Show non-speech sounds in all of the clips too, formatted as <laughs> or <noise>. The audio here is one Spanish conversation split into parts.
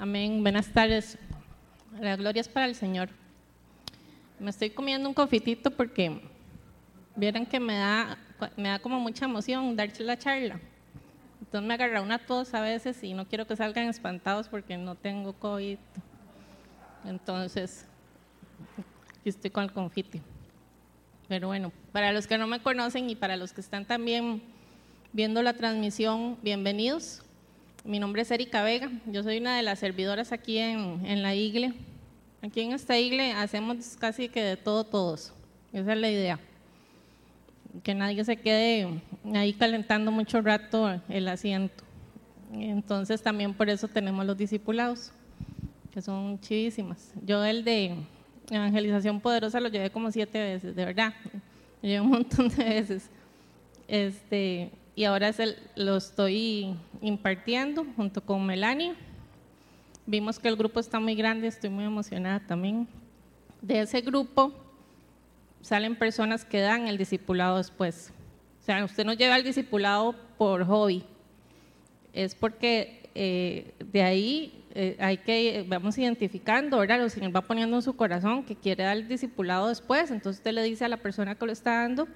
Amén. Buenas tardes. La gloria es para el Señor. Me estoy comiendo un confitito porque vieran que me da, me da como mucha emoción darse la charla. Entonces me agarra una tos a veces y no quiero que salgan espantados porque no tengo COVID. Entonces, aquí estoy con el confite. Pero bueno, para los que no me conocen y para los que están también viendo la transmisión, bienvenidos. Mi nombre es Erika Vega, yo soy una de las servidoras aquí en, en la igle. Aquí en esta igle hacemos casi que de todo todos, esa es la idea. Que nadie se quede ahí calentando mucho rato el asiento. Entonces también por eso tenemos los discipulados, que son chivísimas. Yo el de evangelización poderosa lo llevé como siete veces, de verdad. Lo llevé un montón de veces. Este, y ahora lo estoy impartiendo junto con Melanie. Vimos que el grupo está muy grande, estoy muy emocionada también. De ese grupo salen personas que dan el discipulado después. O sea, usted no lleva el discipulado por hobby, es porque eh, de ahí eh, hay que, vamos identificando, ahora lo Señor va poniendo en su corazón que quiere dar el discipulado después, entonces usted le dice a la persona que lo está dando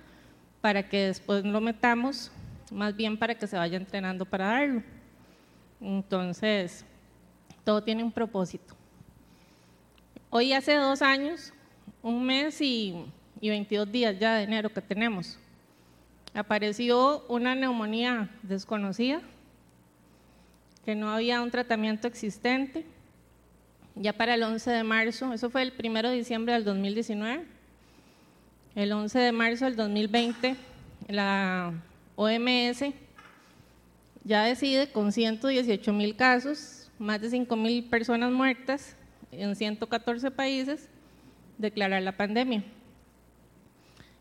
para que después lo metamos más bien para que se vaya entrenando para darlo. Entonces, todo tiene un propósito. Hoy hace dos años, un mes y, y 22 días ya de enero que tenemos, apareció una neumonía desconocida, que no había un tratamiento existente. Ya para el 11 de marzo, eso fue el 1 de diciembre del 2019, el 11 de marzo del 2020, la OMS ya decide con 118 mil casos, más de 5 mil personas muertas en 114 países, declarar la pandemia.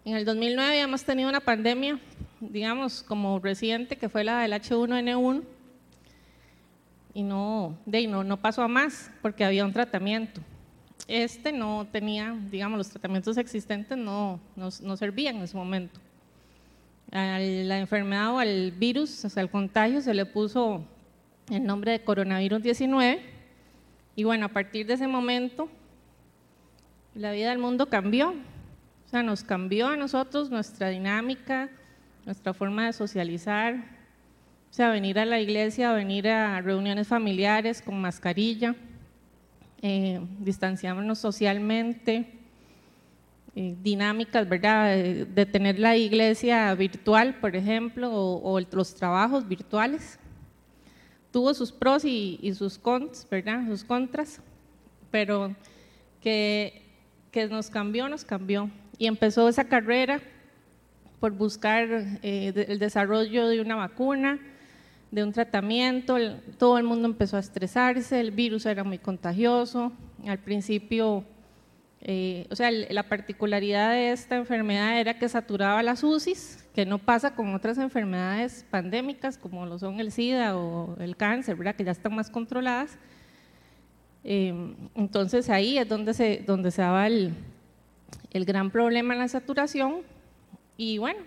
En el 2009 habíamos tenido una pandemia, digamos, como reciente, que fue la del H1N1, y no, de, no, no pasó a más porque había un tratamiento. Este no tenía, digamos, los tratamientos existentes no, no, no servían en ese momento a la enfermedad o al virus, o sea, al contagio, se le puso el nombre de coronavirus 19. Y bueno, a partir de ese momento, la vida del mundo cambió. O sea, nos cambió a nosotros nuestra dinámica, nuestra forma de socializar. O sea, venir a la iglesia, venir a reuniones familiares con mascarilla, eh, distanciarnos socialmente dinámicas, ¿verdad? De, tener la iglesia virtual, por ejemplo, o, los trabajos virtuales. Tuvo sus pros y, sus contras, ¿verdad? Sus contras, pero que, que, nos cambió, nos cambió. Y empezó esa carrera por buscar eh, el desarrollo de una vacuna, de un tratamiento, todo el mundo empezó a estresarse, el virus era muy contagioso, al principio eh, o sea, la particularidad de esta enfermedad era que saturaba las UCIs, que no pasa con otras enfermedades pandémicas como lo son el SIDA o el cáncer, ¿verdad? que ya están más controladas. Eh, entonces ahí es donde se, donde se daba el, el gran problema en la saturación y bueno,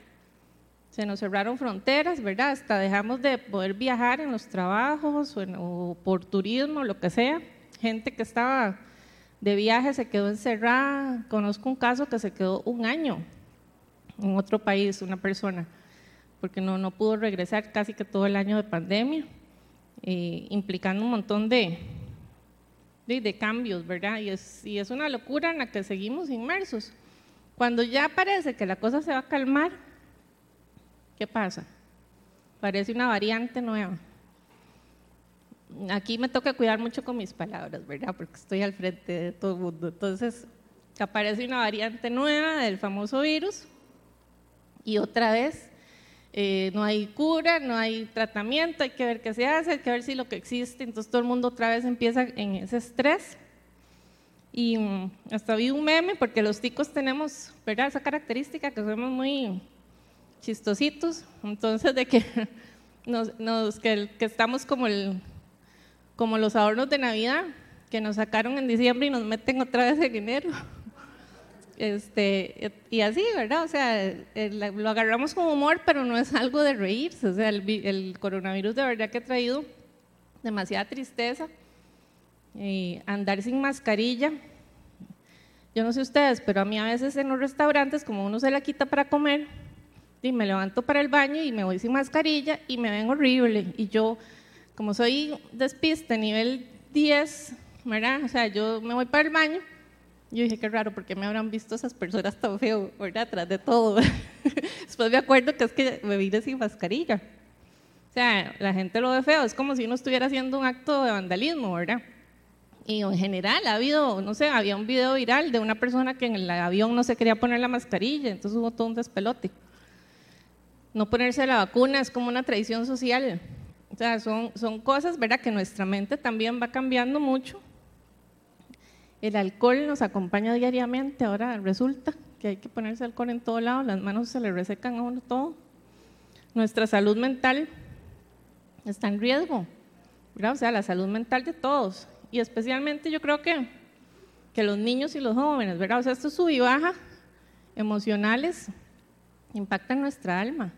se nos cerraron fronteras, ¿verdad? Hasta dejamos de poder viajar en los trabajos o, o por turismo, lo que sea. Gente que estaba de viaje se quedó encerrada. Conozco un caso que se quedó un año en otro país, una persona, porque no, no pudo regresar casi que todo el año de pandemia, implicando un montón de, de, cambios, ¿verdad? Y es, y es una locura en la que seguimos inmersos. Cuando ya parece que la cosa se va a calmar, ¿qué pasa? Parece una variante nueva aquí me toca cuidar mucho con mis palabras, ¿verdad? Porque estoy al frente de todo el mundo. Entonces, aparece una variante nueva del famoso virus y otra vez eh, no hay cura, no hay tratamiento, hay que ver qué se hace, hay que ver si lo que existe. Entonces, todo el mundo otra vez empieza en ese estrés. Y mm, hasta vi un meme, porque los ticos tenemos, ¿verdad? Esa característica que somos muy chistositos. Entonces, de que, <laughs> nos, que, que estamos como el como los adornos de Navidad que nos sacaron en diciembre y nos meten otra vez en enero. Este, y así, ¿verdad? O sea, lo agarramos como humor, pero no es algo de reírse. O sea, el, coronavirus de verdad que ha traído demasiada tristeza eh, andar sin mascarilla. Yo no sé ustedes, pero a mí a veces en los restaurantes, como uno se la quita para comer, y me levanto para el baño y me voy sin mascarilla y me ven horrible. Y yo, como soy despiste nivel 10, ¿verdad? O sea, yo me voy para el baño. Yo dije, qué raro, porque me habrán visto esas personas tan feo, ¿verdad? Atrás de todo. <laughs> Después me acuerdo que es que me vine sin mascarilla. O sea, la gente lo ve feo, es como si uno estuviera haciendo un acto de vandalismo, ¿verdad? Y en general ha habido, no sé, había un video viral de una persona que en el avión no se quería poner la mascarilla, entonces hubo todo un despelote. No ponerse la vacuna es como una tradición social. O sea, son, son cosas, ¿verdad?, que nuestra mente también va cambiando mucho. El alcohol nos acompaña diariamente, ahora resulta que hay que ponerse alcohol en todo lado, las manos se le resecan a uno todo. Nuestra salud mental está en riesgo, ¿verdad? O sea, la salud mental de todos y especialmente yo creo que, que los niños y los jóvenes, ¿verdad? O sea, estos sub y baja emocionales impactan nuestra alma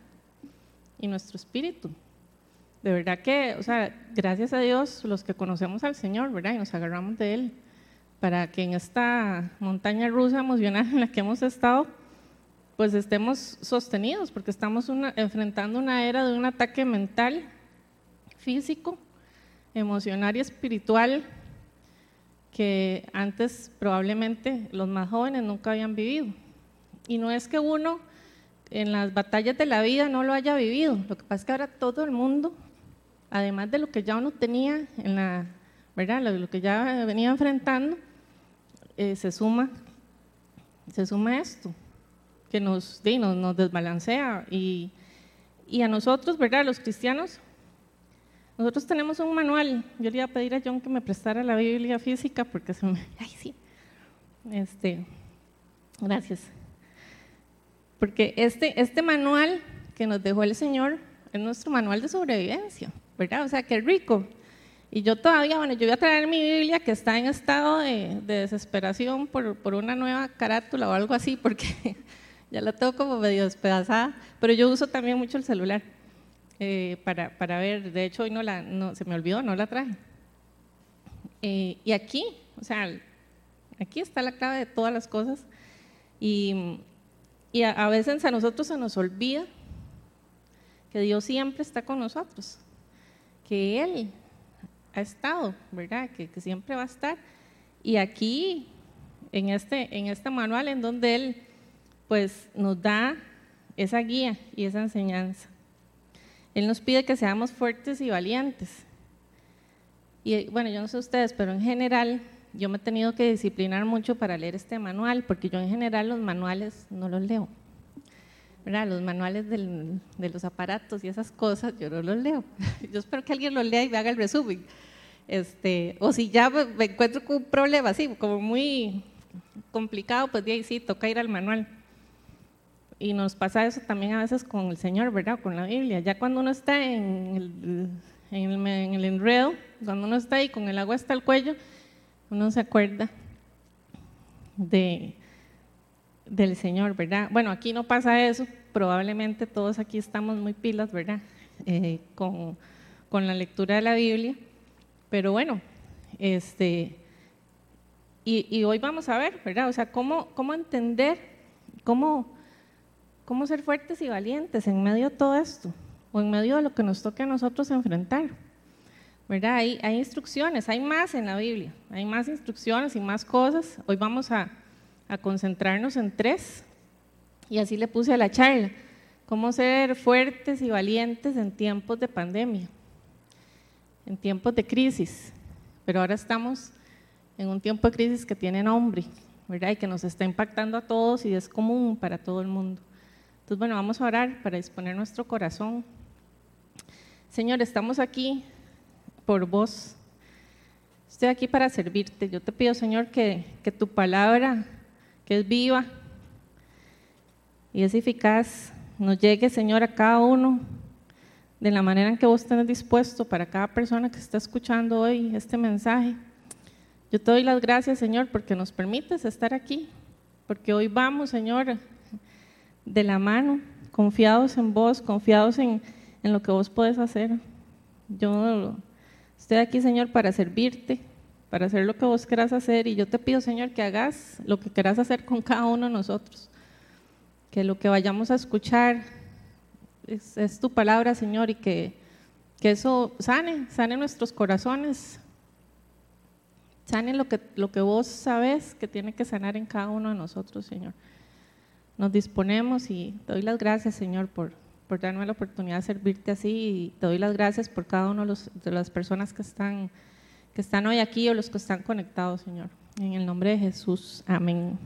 y nuestro espíritu. De verdad que, o sea, gracias a Dios, los que conocemos al Señor, ¿verdad? Y nos agarramos de Él, para que en esta montaña rusa emocional <laughs> en la que hemos estado, pues estemos sostenidos, porque estamos enfrentando una era de un ataque mental, físico, emocional y espiritual que antes probablemente los más jóvenes nunca habían vivido. Y no es que uno en las batallas de la vida no lo haya vivido, lo que pasa es que ahora todo el mundo, además de lo que ya uno tenía en la, ¿verdad? Lo, que ya venía enfrentando, eh, se suma, se suma esto, que nos, nos, nos desbalancea y, y a nosotros, ¿verdad? Los cristianos, nosotros tenemos un manual. Yo le iba a pedir a John que me prestara la Biblia física porque se me... <laughs> Ay, sí. Este, gracias. Porque este, este manual que nos dejó el Señor es nuestro manual de sobrevivencia, ¿verdad? O sea, qué rico. Y yo todavía, bueno, yo voy a traer mi Biblia que está en estado de, de desesperación por, por, una nueva carátula o algo así, porque <laughs> ya la tengo como medio despedazada, pero yo uso también mucho el celular. Eh, para, para, ver. De hecho, hoy no la, no, se me olvidó, no la traje. Eh, y aquí, o sea, aquí está la clave de todas las cosas. Y, y a, veces a nosotros se nos olvida que Dios siempre está con nosotros, que Él ha estado, ¿verdad? Que, que siempre va a estar. Y aquí, en este, en este manual, en donde Él pues nos da esa guía y esa enseñanza. Él nos pide que seamos fuertes y valientes. Y bueno, yo no sé ustedes, pero en general yo me he tenido que disciplinar mucho para leer este manual, porque yo en general los manuales no los leo. Los manuales de los aparatos y esas cosas, yo no los leo. <laughs> Yo espero que alguien los lea y me haga el resumen. Este, o si ya me encuentro con un problema así, como muy complicado, pues de ahí sí, toca ir al manual. Y nos pasa eso también a veces con el Señor, ¿verdad? Con la Biblia. Ya cuando uno está en el, en el, enredo, cuando uno está ahí con el agua hasta el cuello, uno se acuerda de, del Señor, ¿verdad? Bueno, aquí no pasa eso, probablemente todos aquí estamos muy pilas, ¿verdad? Eh, con, con, la lectura de la Biblia, pero bueno, este, y, y, hoy vamos a ver, ¿verdad? O sea, cómo, cómo entender, cómo cómo ser fuertes y valientes en medio de todo esto, o en medio de lo que nos toque a nosotros enfrentar. ¿Verdad? Hay instrucciones, hay más en la Biblia, hay más instrucciones y más cosas. Hoy vamos a, a concentrarnos en tres, y así le puse a la charla, cómo ser fuertes y valientes en tiempos de pandemia, en tiempos de crisis, pero ahora estamos en un tiempo de crisis que tiene nombre, ¿verdad? Y que nos está impactando a todos y es común para todo el mundo. Entonces, bueno, vamos a orar para disponer nuestro corazón. Señor, estamos aquí por vos. Estoy aquí para servirte. Yo te pido, Señor, que, que tu palabra, que es viva y es eficaz, nos llegue, Señor, a cada uno de la manera en que vos tenés dispuesto para cada persona que está escuchando hoy este mensaje. Yo te doy las gracias, Señor, porque nos permites estar aquí, porque hoy vamos, Señor, de la mano, confiados en vos, confiados en, lo que vos podés hacer. Yo estoy aquí, Señor, para servirte, para hacer lo que vos querás hacer. Y yo te pido, Señor, que hagas lo que querás hacer con cada uno de nosotros. Que lo que vayamos a escuchar es, tu palabra, Señor, y que, que, eso sane, sane nuestros corazones, sane lo que, lo que vos sabes que tiene que sanar en cada uno de nosotros, Señor. Nos disponemos y te doy las gracias, Señor, por, darme la oportunidad de servirte así y te doy las gracias por cada uno de, las personas que están, que están hoy aquí o los que están conectados, Señor. En el nombre de Jesús, amén.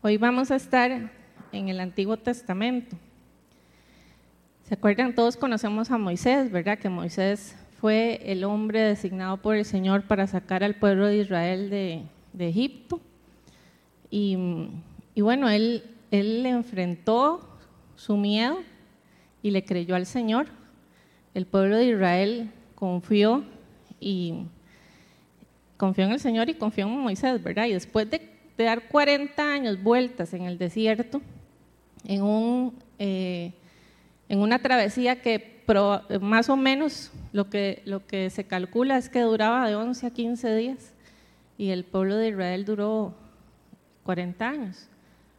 Hoy vamos a estar en el Antiguo Testamento. ¿Se acuerdan? Todos conocemos a Moisés, ¿verdad? Que Moisés fue el hombre designado por el Señor para sacar al pueblo de Israel de, Egipto. Y, y, bueno, él, él enfrentó su miedo y le creyó al Señor. El pueblo de Israel confió y confió en el Señor y confió en Moisés, ¿verdad? Y después de, dar 40 años vueltas en el desierto, en, un, eh, en una travesía que más o menos lo que, lo que se calcula es que duraba de 11 a 15 días y el pueblo de Israel duró 40 años.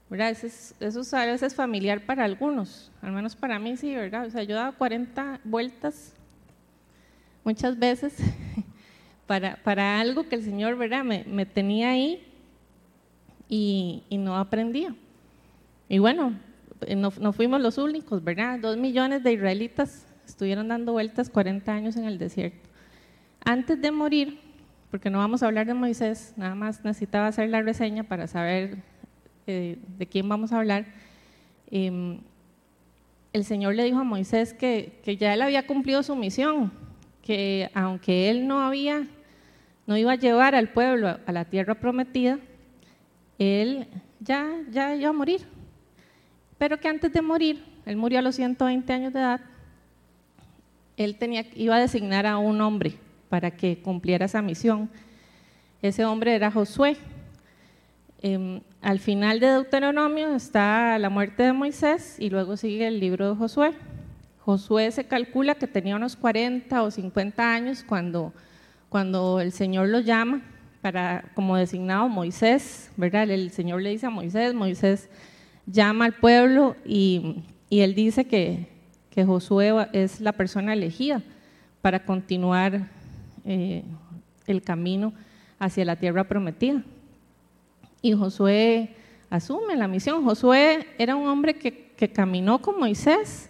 ¿verdad? Eso, es, eso a veces familiar para algunos, al menos para mí sí, ¿verdad? O sea, yo daba 40 vueltas muchas veces <laughs> para, algo que el Señor, ¿verdad? Me, tenía ahí y, no aprendía. Y bueno, no, no, fuimos los únicos, ¿verdad? Dos millones de israelitas estuvieron dando vueltas 40 años en el desierto. Antes de morir, porque no vamos a hablar de Moisés, nada más necesitaba hacer la reseña para saber eh, de quién vamos a hablar, em, el Señor le dijo a Moisés que, que, ya él había cumplido su misión, que aunque él no había, no iba a llevar al pueblo a la tierra prometida, él ya, ya iba a morir. Pero que antes de morir, él murió a los 120 años de edad, él tenía, iba a designar a un hombre para que cumpliera esa misión. Ese hombre era Josué. Em, al final de Deuteronomio está la muerte de Moisés y luego sigue el libro de Josué. Josué se calcula que tenía unos 40 o 50 años cuando, cuando el Señor lo llama para, como designado Moisés, ¿verdad? El Señor le dice a Moisés, Moisés llama al pueblo y, y él dice que, que, Josué es la persona elegida para continuar eh, el camino hacia la tierra prometida y Josué asume la misión. Josué era un hombre que, caminó con Moisés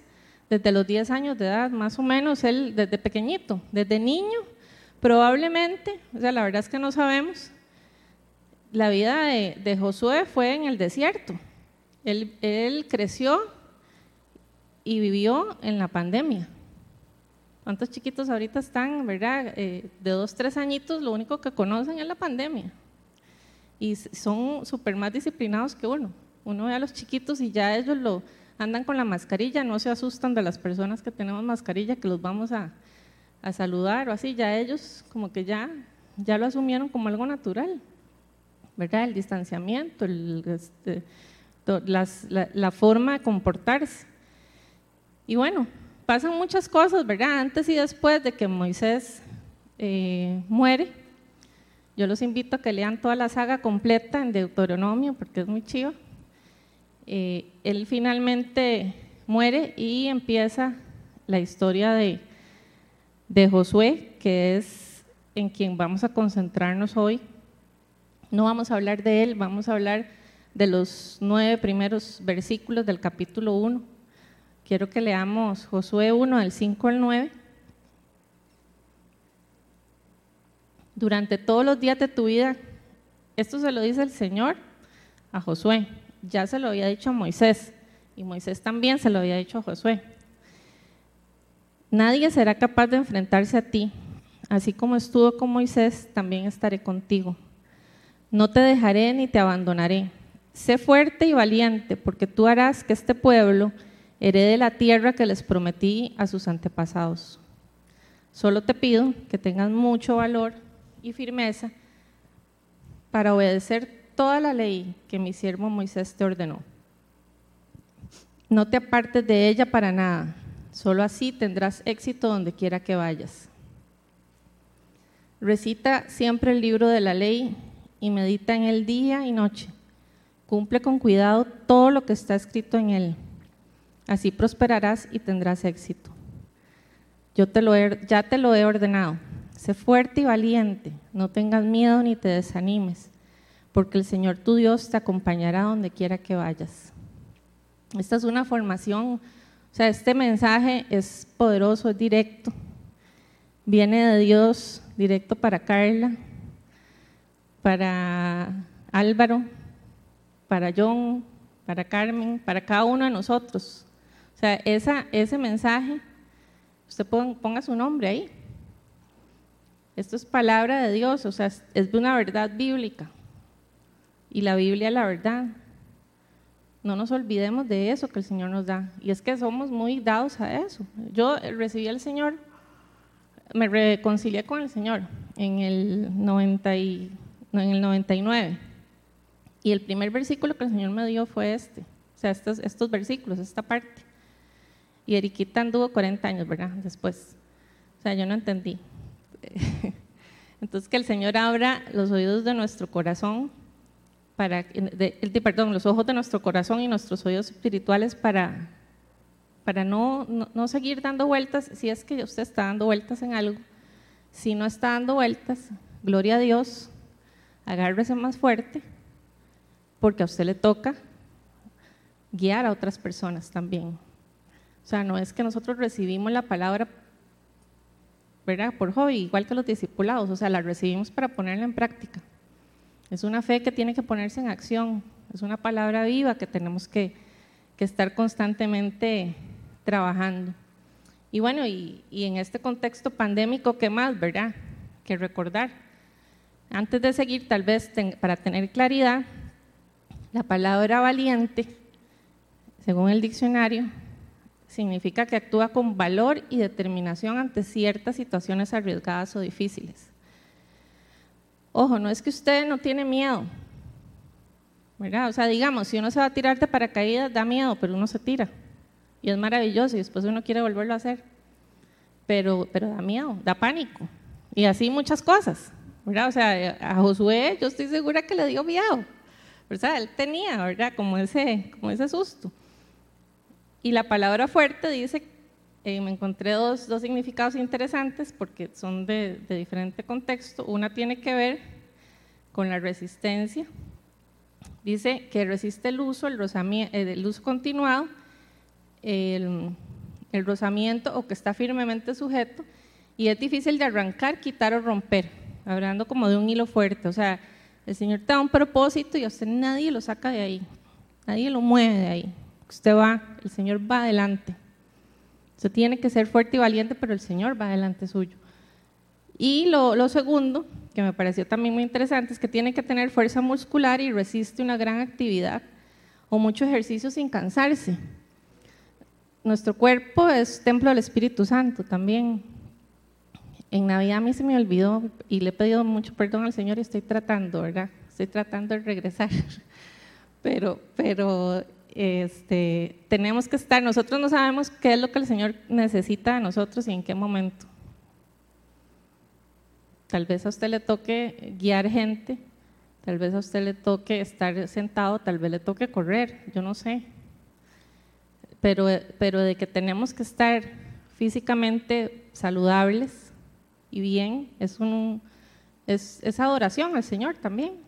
desde los 10 años de edad, más o menos, él desde pequeñito, desde niño, probablemente, o sea, la verdad es que no sabemos, la vida de, Josué fue en el desierto. Él, creció y vivió en la pandemia. ¿Cuántos chiquitos ahorita están, verdad? Eh, de dos, tres añitos, lo único que conocen es la pandemia y son súper más disciplinados que uno. Uno ve a los chiquitos y ya ellos lo andan con la mascarilla, no se asustan de las personas que tenemos mascarilla, que los vamos a, a saludar o así, ya ellos como que ya, ya lo asumieron como algo natural, ¿verdad? El distanciamiento, este, la, forma de comportarse. Y bueno, pasan muchas cosas, ¿verdad? Antes y después de que Moisés eh, muere, yo los invito a que lean toda la saga completa en Deuteronomio porque es muy chido. Eh, él finalmente muere y empieza la historia de, de Josué, que es en quien vamos a concentrarnos hoy. No vamos a hablar de él, vamos a hablar de los nueve primeros versículos del capítulo 1. Quiero que leamos Josué 1, del 5 al 9. durante todos los días de tu vida. Esto se lo dice el Señor a Josué. Ya se lo había dicho a Moisés y Moisés también se lo había dicho a Josué. Nadie será capaz de enfrentarse a ti. Así como estuvo con Moisés, también estaré contigo. No te dejaré ni te abandonaré. Sé fuerte y valiente, porque tú harás que este pueblo herede la tierra que les prometí a sus antepasados. Solo te pido que tengas mucho valor y firmeza para obedecer toda la ley que mi siervo Moisés te ordenó. No te apartes de ella para nada, solo así tendrás éxito donde quiera que vayas. Recita siempre el libro de la ley y medita en él día y noche. Cumple con cuidado todo lo que está escrito en él. Así prosperarás y tendrás éxito. Yo te lo ya te lo he ordenado. Sé fuerte y valiente. No tengas miedo ni te desanimes, porque el Señor tu Dios te acompañará donde quiera que vayas. Esta es una formación, o sea, este mensaje es poderoso, es directo. Viene de Dios directo para Carla, para Álvaro, para John, para Carmen, para cada uno de nosotros. O sea, ese mensaje, usted ponga su nombre ahí. Esto es palabra de Dios, o sea, es de una verdad bíblica. Y la Biblia la verdad. No nos olvidemos de eso que el Señor nos da. Y es que somos muy dados a eso. Yo recibí al Señor me reconcilié con el Señor en el, 90 y, en el 99. Y el primer versículo que el Señor me dio fue este, o sea, estos, estos versículos, esta parte. Y Eriquita anduvo 40 años, ¿verdad? Después. O sea, yo no entendí. <laughs> Entonces, que el Señor abra los oídos de nuestro corazón, para, de, perdón, los ojos de nuestro corazón y nuestros oídos espirituales para para no, no, seguir dando vueltas, si es que usted está dando vueltas en algo, si no está dando vueltas, gloria a Dios, agárrese más fuerte, porque a usted le toca guiar a otras personas también. O sea, no es que nosotros recibimos la palabra ¿verdad? por hobby, igual que los discipulados, o sea, la recibimos para ponerla en práctica. Es una fe que tiene que ponerse en acción, es una palabra viva que tenemos que, estar constantemente trabajando. Y bueno, y, en este contexto pandémico, ¿qué más, verdad? Que recordar. Antes de seguir, tal vez para tener claridad, la palabra valiente, según el diccionario, significa que actúa con valor y determinación ante ciertas situaciones arriesgadas o difíciles. Ojo, no es que usted no tiene miedo, ¿verdad? O sea, digamos, si uno se va a tirar de paracaídas, da miedo, pero uno se tira y es maravilloso y después uno quiere volverlo a hacer, pero, pero da miedo, da pánico y así muchas cosas, ¿verdad? O sea, a Josué yo estoy segura que le dio miedo, ¿verdad? Él tenía, ¿verdad? Como ese, como ese susto. Y la palabra fuerte dice, eh, me encontré dos, dos, significados interesantes porque son de, de, diferente contexto. Una tiene que ver con la resistencia. Dice que resiste el uso, el, eh, el uso continuado el, el rozamiento o que está firmemente sujeto y es difícil de arrancar, quitar o romper, hablando como de un hilo fuerte. O sea, el Señor te da un propósito y a usted nadie lo saca de ahí, nadie lo mueve de ahí. Usted va, el Señor va adelante. Usted tiene que ser fuerte y valiente, pero el Señor va adelante suyo. Y lo, lo, segundo, que me pareció también muy interesante, es que tiene que tener fuerza muscular y resiste una gran actividad o mucho ejercicio sin cansarse nuestro cuerpo es templo del Espíritu Santo también. En Navidad a mí se me olvidó y le he pedido mucho perdón al Señor y estoy tratando, ¿verdad? Estoy tratando de regresar. <laughs> Pero, pero este, tenemos que estar, nosotros no sabemos qué es lo que el Señor necesita de nosotros y en qué momento. Tal vez a usted le toque guiar gente, tal vez a usted le toque estar sentado, tal vez le toque correr, yo no sé pero, pero de que tenemos que estar físicamente saludables y bien, es, un, es, es adoración al Señor también.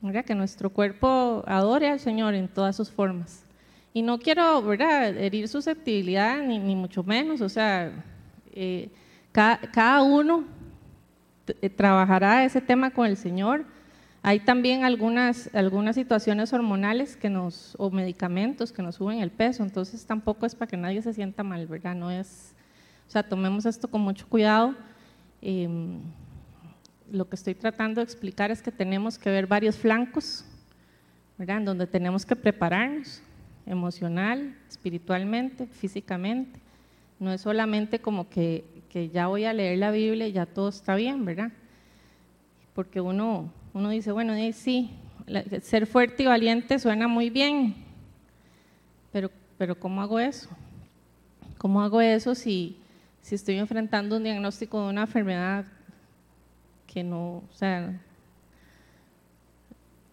Mira, que nuestro cuerpo adore al Señor en todas sus formas. Y no quiero ¿verdad? herir susceptibilidad, ni, ni mucho menos, o sea, eh, cada, cada, uno eh, trabajará ese tema con el Señor hay también algunas, algunas situaciones hormonales que nos, o medicamentos que nos suben el peso, entonces tampoco es para que nadie se sienta mal, ¿verdad? No es, o sea, tomemos esto con mucho cuidado. Em, lo que estoy tratando de explicar es que tenemos que ver varios flancos, ¿verdad? En donde tenemos que prepararnos emocional, espiritualmente, físicamente. No es solamente como que, que ya voy a leer la Biblia y ya todo está bien, ¿verdad? Porque uno uno dice, bueno, sí, ser fuerte y valiente suena muy bien, pero, pero ¿cómo hago eso? ¿Cómo hago eso si, si estoy enfrentando un diagnóstico de una enfermedad que no, o sea,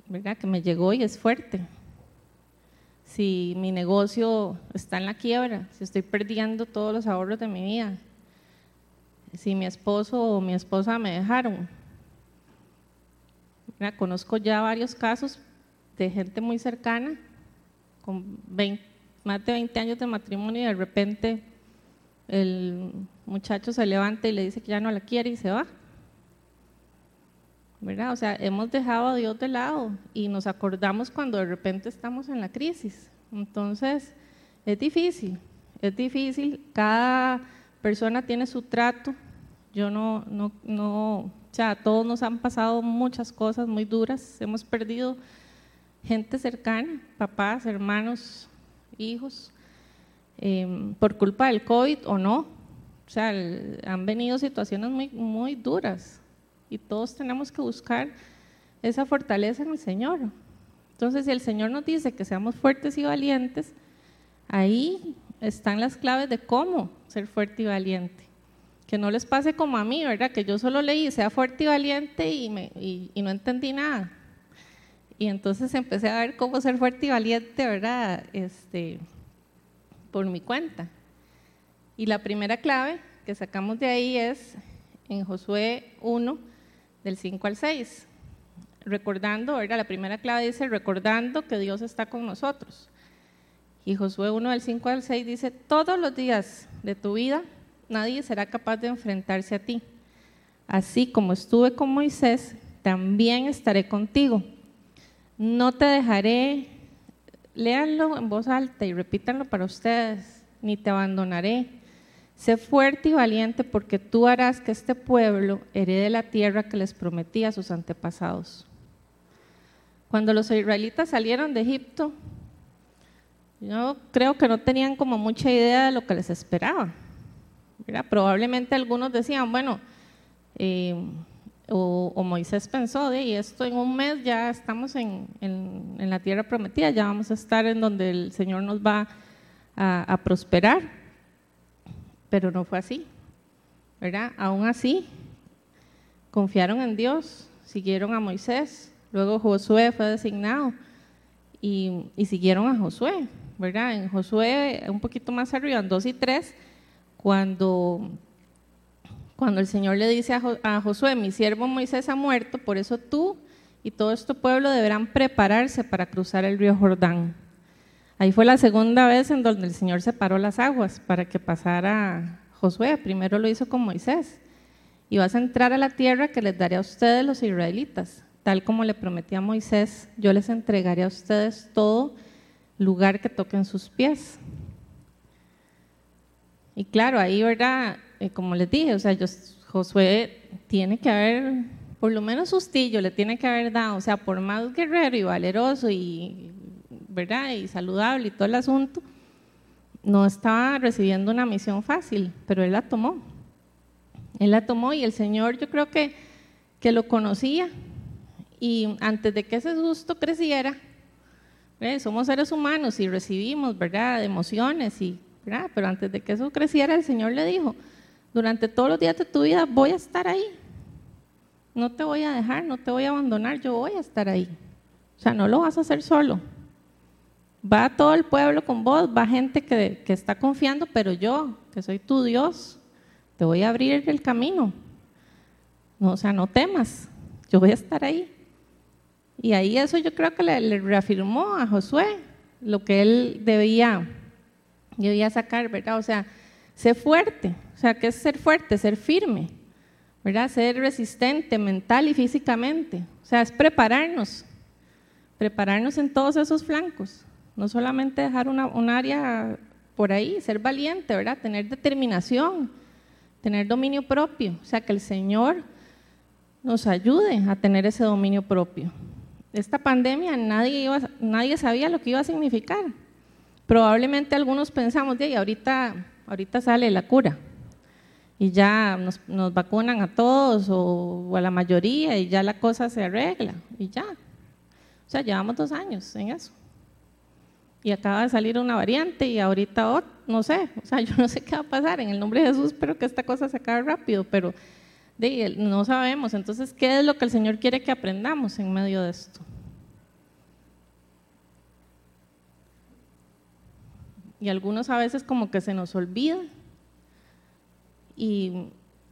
¿verdad? Que me llegó y es fuerte. Si mi negocio está en la quiebra, si estoy perdiendo todos los ahorros de mi vida, si mi esposo o mi esposa me dejaron. Conozco ya varios casos de gente muy cercana, con más de 20 años de matrimonio y de repente el muchacho se levanta y le dice que ya no la quiere y se va. ¿Verdad? O sea, hemos dejado a Dios de lado y nos acordamos cuando de repente estamos en la crisis. Entonces, es difícil, es difícil. Cada persona tiene su trato. Yo no, no, no, o sea, todos nos han pasado muchas cosas muy duras. Hemos perdido gente cercana, papás, hermanos, hijos, em, por culpa del COVID o no. O sea, han venido situaciones muy, muy duras y todos tenemos que buscar esa fortaleza en el Señor. Entonces, si el Señor nos dice que seamos fuertes y valientes, ahí están las claves de cómo ser fuerte y valiente. Que no les pase como a mí, ¿verdad? Que yo solo leí, sea fuerte y valiente y, no entendí nada. Y entonces empecé a ver cómo ser fuerte y valiente, ¿verdad? Este, por mi cuenta. Y la primera clave que sacamos de ahí es en Josué 1, del 5 al 6. Recordando, ¿verdad? La primera clave dice, recordando que Dios está con nosotros. Y Josué 1 del 5 al 6 dice, todos los días de tu vida nadie será capaz de enfrentarse a ti. Así como estuve con Moisés, también estaré contigo. No te dejaré, léanlo en voz alta y repítanlo para ustedes, ni te abandonaré Sé fuerte y valiente porque tú harás que este pueblo herede la tierra que les prometí a sus antepasados. Cuando los israelitas salieron de Egipto, yo creo que no tenían como mucha idea de lo que les esperaba. Probablemente algunos decían, bueno, eh, o, Moisés pensó, de, y esto en un mes ya estamos en, la tierra prometida, ya vamos a estar en donde el Señor nos va a prosperar pero no fue así, ¿verdad? Aún así, confiaron en Dios, siguieron a Moisés, luego Josué fue designado y, siguieron a Josué, ¿verdad? En Josué, un poquito más arriba, en 2 y 3, cuando, cuando el Señor le dice a, a Josué, mi siervo Moisés ha muerto, por eso tú y todo este pueblo deberán prepararse para cruzar el río Jordán. Ahí fue la segunda vez en donde el Señor separó las aguas para que pasara Josué. Primero lo hizo con Moisés. Y vas a entrar a la tierra que les daré a ustedes los israelitas. Tal como le prometí a Moisés, yo les entregaré a ustedes todo lugar que toquen sus pies. Y claro, ahí, ¿verdad? Eh, como les dije, o sea, Josué tiene que haber, por lo menos sustillo le tiene que haber dado, o sea, por más guerrero y valeroso y ¿verdad? Y saludable y todo el asunto, no estaba recibiendo una misión fácil, pero él la tomó. Él la tomó y el Señor yo creo que, que lo conocía y antes de que ese susto creciera, somos seres humanos y recibimos, ¿verdad? Emociones y, ¿verdad? Pero antes de que eso creciera, el Señor le dijo, durante todos los días de tu vida voy a estar ahí. No te voy a dejar, no te voy a abandonar, yo voy a estar ahí. O sea, no lo vas a hacer solo. Va todo el pueblo con vos, va gente que, está confiando, pero yo, que soy tu Dios, te voy a abrir el camino. No, o sea, no temas, yo voy a estar ahí. Y ahí eso yo creo que le, reafirmó a Josué lo que él debía, debía sacar, ¿verdad? O sea, ser fuerte. O sea, ¿qué es ser fuerte? Ser firme, ¿verdad? Ser resistente mental y físicamente. O sea, es prepararnos, prepararnos en todos esos flancos. No solamente dejar una, un área por ahí, ser valiente, ¿verdad? Tener determinación, tener dominio propio. O sea, que el Señor nos ayude a tener ese dominio propio. Esta pandemia nadie, nadie sabía lo que iba a significar. Probablemente algunos pensamos, de ahorita, ahorita sale la cura y ya nos, nos vacunan a todos o, a la mayoría y ya la cosa se arregla y ya. O sea, llevamos dos años en eso y acaba de salir una variante y ahorita no sé, o sea, <laughs> yo no sé qué va a pasar, en el nombre de Jesús espero que esta cosa se acabe rápido, pero no sabemos. Entonces, ¿qué es lo que el Señor quiere que aprendamos en medio de esto? Y algunos a veces como que se nos olvida y,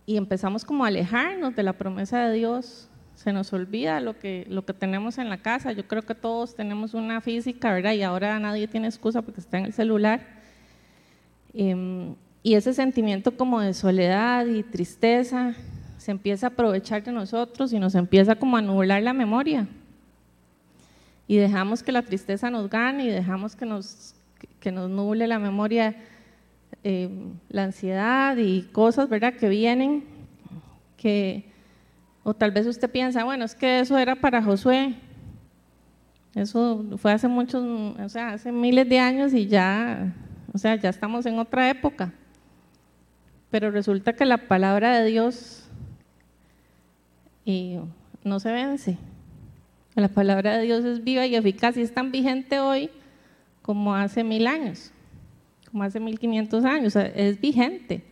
y empezamos como a alejarnos de la promesa de Dios se nos olvida lo que, lo que tenemos en la casa. Yo creo que todos tenemos una física, ¿verdad? Y ahora nadie tiene excusa porque está en el celular. Em, y ese sentimiento como de soledad y tristeza se empieza a aprovechar de nosotros y nos empieza como a nublar la memoria. Y dejamos que la tristeza nos gane y dejamos que nos, que nos nuble la memoria, em, la ansiedad y cosas, ¿verdad? Que vienen, que o tal vez usted piensa, bueno, es que eso era para Josué. Eso fue hace muchos, o sea, hace miles de años y ya, o sea, ya estamos en otra época. Pero resulta que la palabra de Dios y no se vence. La palabra de Dios es viva y eficaz y es tan vigente hoy como hace mil años, como hace mil quinientos años, es vigente.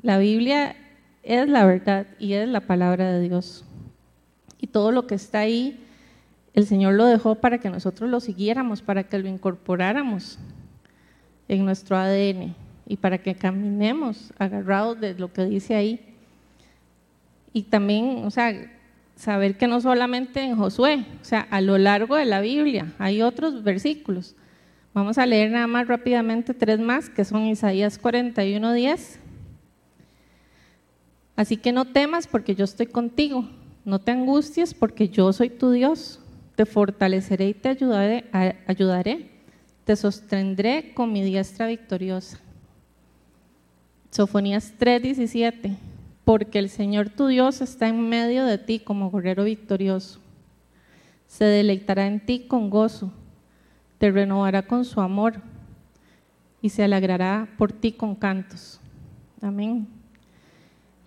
La Biblia es la verdad y es la palabra de Dios. Y todo lo que está ahí, el Señor lo dejó para que nosotros lo siguiéramos, para que lo incorporáramos en nuestro ADN y para que caminemos agarrados de lo que dice ahí. Y también, o sea, saber que no solamente en Josué, o sea, a lo largo de la Biblia hay otros versículos. Vamos a leer nada más rápidamente tres más, que son Isaías 41, 10 Así que no temas porque yo estoy contigo, no te angusties porque yo soy tu Dios, te fortaleceré y te ayudaré, te sostendré con mi diestra victoriosa. Sofonías 3:17, porque el Señor tu Dios está en medio de ti como guerrero victorioso. Se deleitará en ti con gozo, te renovará con su amor y se alegrará por ti con cantos. Amén.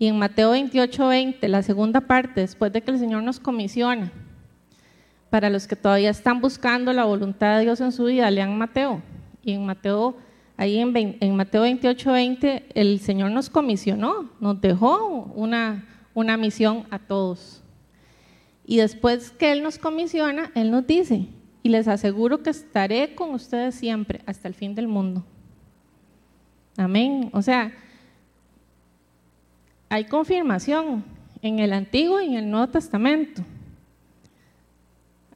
Y en Mateo 28, 20, la segunda parte, después de que el Señor nos comisiona, para los que todavía están buscando la voluntad de Dios en su vida, lean Mateo. Y en Mateo, ahí en, Mateo 28, 20, el Señor nos comisionó, nos dejó una, una misión a todos. Y después que Él nos comisiona, Él nos dice, y les aseguro que estaré con ustedes siempre hasta el fin del mundo. Amén. O sea, hay confirmación en el Antiguo y en el Nuevo Testamento.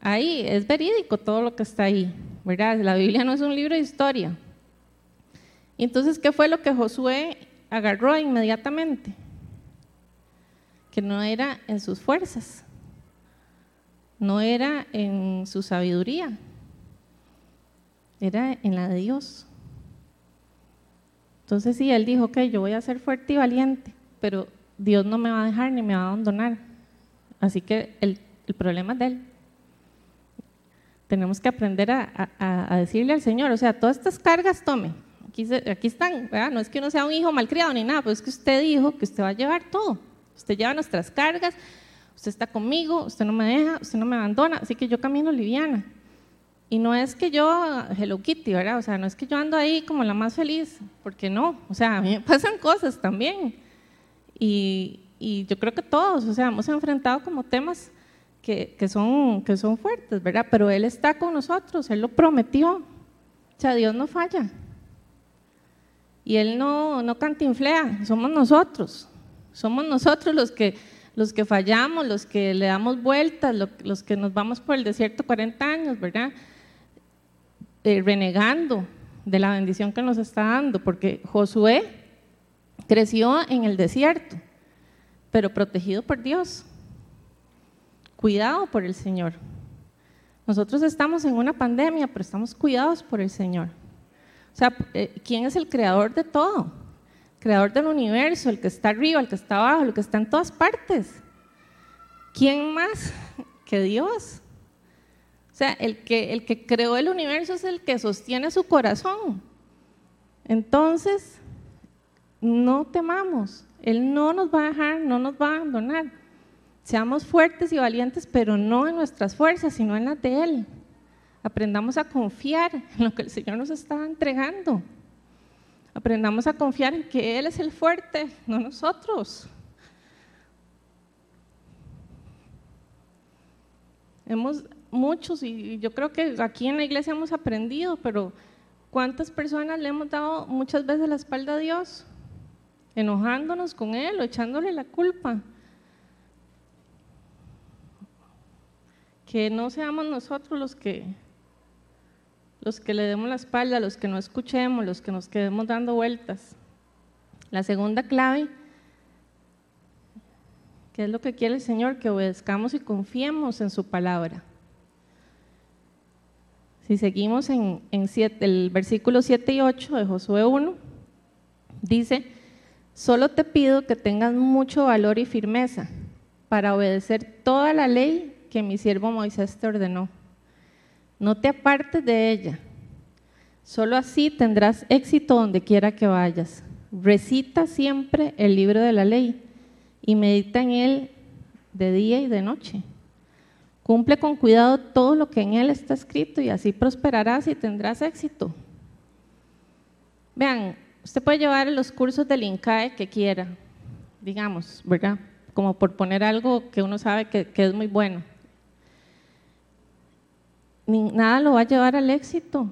Ahí es verídico todo lo que está ahí, ¿verdad? La Biblia no es un libro de historia. Entonces, ¿qué fue lo que Josué agarró inmediatamente? Que no era en sus fuerzas, no era en su sabiduría, era en la de Dios. Entonces sí, él dijo, ok, yo voy a ser fuerte y valiente pero Dios no me va a dejar ni me va a abandonar. Así que el, problema es de Él. Tenemos que aprender a, decirle al Señor, o sea, todas estas cargas tome. Aquí, aquí están, ¿verdad? no es que uno sea un hijo malcriado ni nada, pero es que usted dijo que usted va a llevar todo. Usted lleva nuestras cargas, usted está conmigo, usted no me deja, usted no me abandona, así que yo camino liviana. Y no es que yo, Hello Kitty, ¿verdad? O sea, no es que yo ando ahí como la más feliz, porque no, o sea, a mí me <laughs> pasan cosas también. Y, yo creo que todos, o sea, hemos enfrentado como temas que, son, que son fuertes, ¿verdad? Pero Él está con nosotros, Él lo prometió. O sea, Dios no falla. Y Él no, no cantinflea, somos nosotros. Somos nosotros los que, los que fallamos, los que le damos vueltas, los que nos vamos por el desierto 40 años, ¿verdad? Eh, renegando de la bendición que nos está dando, porque Josué Creció en el desierto, pero protegido por Dios, cuidado por el Señor. Nosotros estamos en una pandemia, pero estamos cuidados por el Señor. O sea, eh, ¿quién es el creador de todo? Creador del universo, el que está arriba, el que está abajo, el que está en todas partes. ¿Quién más que Dios? O sea, el que, el que creó el universo es el que sostiene su corazón. Entonces, no temamos, Él no nos va a dejar, no nos va a abandonar. Seamos fuertes y valientes, pero no en nuestras fuerzas, sino en las de Él. Aprendamos a confiar en lo que el Señor nos está entregando. Aprendamos a confiar en que Él es el fuerte, no nosotros. Hemos, muchos, y yo creo que aquí en la iglesia hemos aprendido, pero ¿cuántas personas le hemos dado muchas veces la espalda a Dios? Enojándonos con Él o echándole la culpa. Que no seamos nosotros los que, los que le demos la espalda, los que no escuchemos, los que nos quedemos dando vueltas. La segunda clave ¿Qué es lo que quiere el Señor? Que obedezcamos y confiemos en su palabra. Si seguimos en, el versículo 7 y 8 de Josué 1, dice, solo te pido que tengas mucho valor y firmeza para obedecer toda la ley que mi siervo Moisés te ordenó. No te apartes de ella. Solo así tendrás éxito donde quiera que vayas. Recita siempre el libro de la ley y medita en él de día y de noche. Cumple con cuidado todo lo que en él está escrito y así prosperarás y tendrás éxito. Vean, usted puede llevar los cursos del INCAE que quiera, digamos, ¿verdad? Como por poner algo que uno sabe que, es muy bueno. nada lo va a llevar al éxito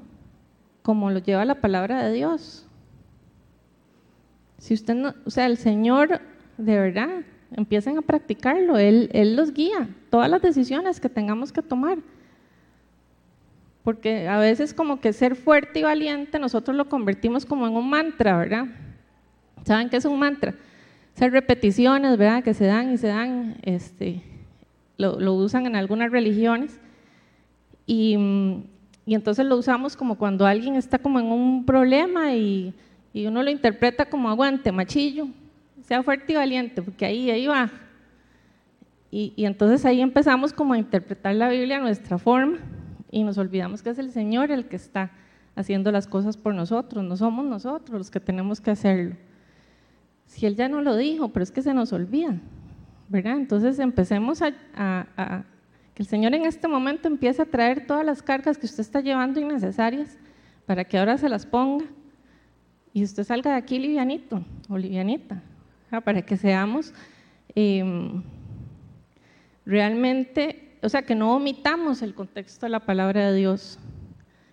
como lo lleva la palabra de Dios. Si usted no, o sea, el Señor de verdad, empiecen a practicarlo. Él, él los guía, todas las decisiones que tengamos que tomar. Porque a veces como que ser fuerte y valiente nosotros lo convertimos como en un mantra, ¿verdad? ¿Saben qué es un mantra? Ser repeticiones, ¿verdad? Que se dan y se dan, este, lo, lo usan en algunas religiones. Y, y, entonces lo usamos como cuando alguien está como en un problema y, y uno lo interpreta como aguante, machillo, sea fuerte y valiente, porque ahí, ahí va. Y, y, entonces ahí empezamos como a interpretar la Biblia a nuestra forma y nos olvidamos que es el Señor el que está haciendo las cosas por nosotros, no somos nosotros los que tenemos que hacerlo. Si Él ya no lo dijo, pero es que se nos olvida, ¿verdad? Entonces empecemos a, que el Señor en este momento empiece a traer todas las cargas que usted está llevando innecesarias para que ahora se las ponga y usted salga de aquí livianito o livianita, para que seamos em, realmente, o sea, que no omitamos el contexto de la palabra de Dios,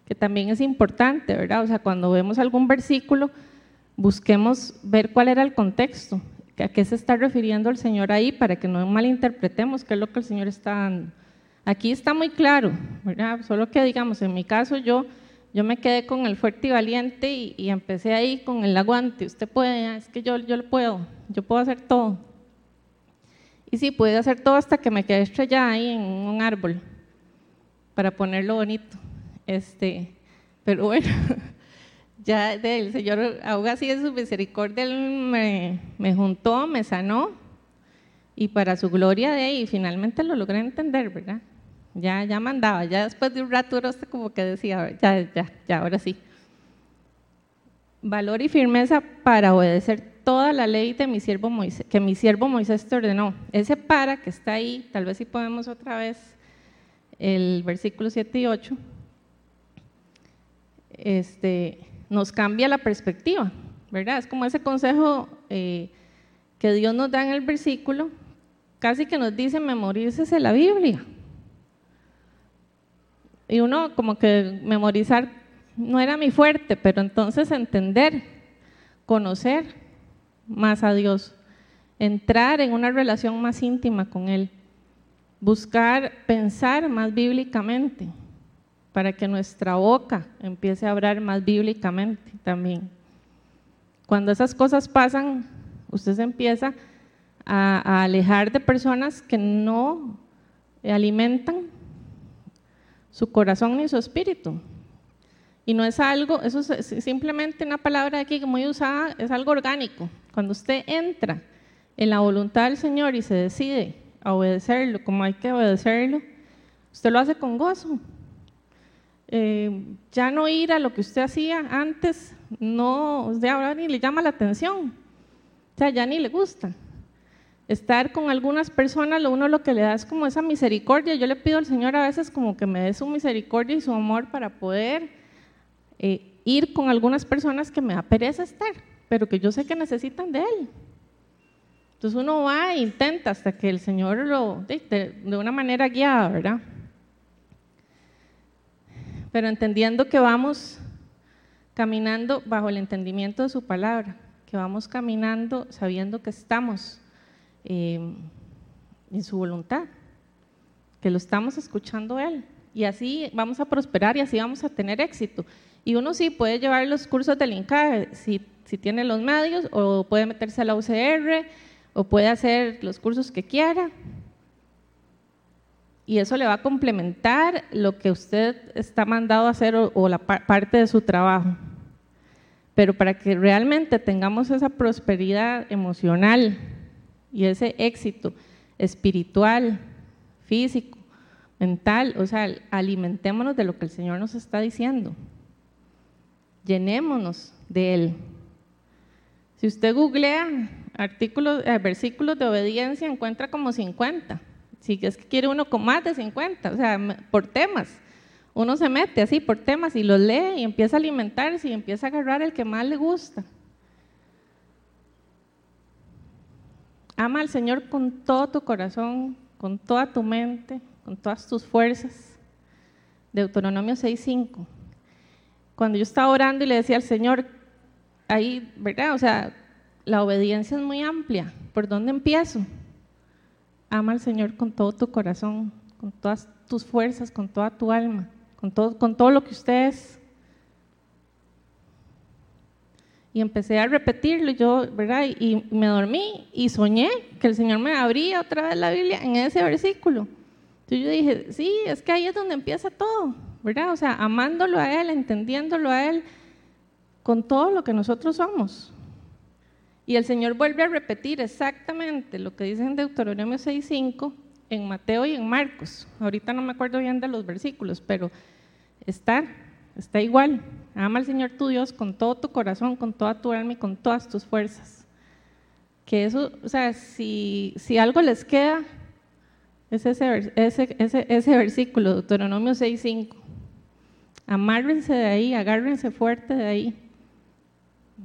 que también es importante, ¿verdad? O sea, cuando vemos algún versículo, busquemos ver cuál era el contexto, a qué se está refiriendo el Señor ahí, para que no malinterpretemos qué es lo que el Señor está dando. Aquí está muy claro, ¿verdad? Solo que digamos, en mi caso yo yo me quedé con el fuerte y valiente y, empecé ahí con el aguante. Usted puede, ah, es que yo, yo lo puedo, yo puedo hacer todo. Y sí, pude hacer todo hasta que me quedé estrellada ahí en un árbol para ponerlo bonito. Este, pero bueno, <laughs> ya el Señor, aún así de su misericordia, Él me, me juntó, me sanó y para su gloria de ahí finalmente lo logré entender, ¿verdad? Ya, ya mandaba, ya después de un rato usted como que decía, ya, ya, ya, ahora sí. Valor y firmeza para obedecer toda la ley de mi siervo Moisés, que mi siervo Moisés te ordenó. Ese para que está ahí, tal vez si podemos otra vez el versículo 7 y 8, este, nos cambia la perspectiva, ¿verdad? Es como ese consejo eh, que Dios nos da en el versículo, casi que nos dice memorícese la Biblia. Y uno como que memorizar no era mi fuerte, pero entonces entender, conocer más a Dios, entrar en una relación más íntima con Él, buscar pensar más bíblicamente, para que nuestra boca empiece a hablar más bíblicamente también. Cuando esas cosas pasan, usted se empieza a, a alejar de personas que no alimentan su corazón ni su espíritu. Y no es algo, eso es simplemente una palabra aquí muy usada, es algo orgánico. Cuando usted entra en la voluntad del Señor y se decide a obedecerlo como hay que obedecerlo, usted lo hace con gozo. Eh, ya no ir a lo que usted hacía antes, no, de ahora ni le llama la atención, o sea, ya ni le gusta estar con algunas personas, lo uno lo que le da es como esa misericordia. Yo le pido al Señor a veces como que me dé su misericordia y su amor para poder eh, ir con algunas personas que me da estar, pero que yo sé que necesitan de Él. Entonces uno va e intenta hasta que el Señor lo, de, de una manera guiada, ¿verdad? pero entendiendo que vamos caminando bajo el entendimiento de su palabra, que vamos caminando sabiendo que estamos eh, en su voluntad, que lo estamos escuchando Él. Y así vamos a prosperar y así vamos a tener éxito. Y uno sí puede llevar los cursos del INCAE si, tiene los medios, o puede meterse a la UCR, o puede hacer los cursos que quiera. Y eso le va a complementar lo que usted está mandado a hacer o, la parte de su trabajo. Pero para que realmente tengamos esa prosperidad emocional y ese éxito espiritual, físico, mental, o sea, alimentémonos de lo que el Señor nos está diciendo. Llenémonos de Él. Si usted googlea artículos, eh, versículos de obediencia, encuentra como 50. Si es que quiere uno con más de 50, o sea, por temas. Uno se mete así por temas y los lee y empieza a alimentarse y empieza a agarrar el que más le gusta. Ama al Señor con todo tu corazón, con toda tu mente, con todas tus fuerzas. Deuteronomio 6.5. Cuando yo estaba orando y le decía al Señor, ahí, ¿verdad? O sea, la obediencia es muy amplia. ¿Por dónde empiezo? Ama al Señor con todo tu corazón, con todas tus fuerzas, con toda tu alma, con todo, con todo lo que usted es. Y empecé a repetirlo, yo, ¿verdad? Y me dormí y soñé que el Señor me abría otra vez la Biblia en ese versículo. Entonces yo dije, sí, es que ahí es donde empieza todo, ¿verdad? O sea, amándolo a Él, entendiéndolo a Él, con todo lo que nosotros somos. Y el Señor vuelve a repetir exactamente lo que dice en Deuteronomio 6.5 en Mateo y en Marcos. Ahorita no me acuerdo bien de los versículos, pero está, está igual. Ama al Señor tu Dios con todo tu corazón, con toda tu alma y con todas tus fuerzas. Que eso, o sea, si, si algo les queda, es ese, ese, ese, ese versículo, Deuteronomio 6.5. Amárrense de ahí, agárrense fuerte de ahí.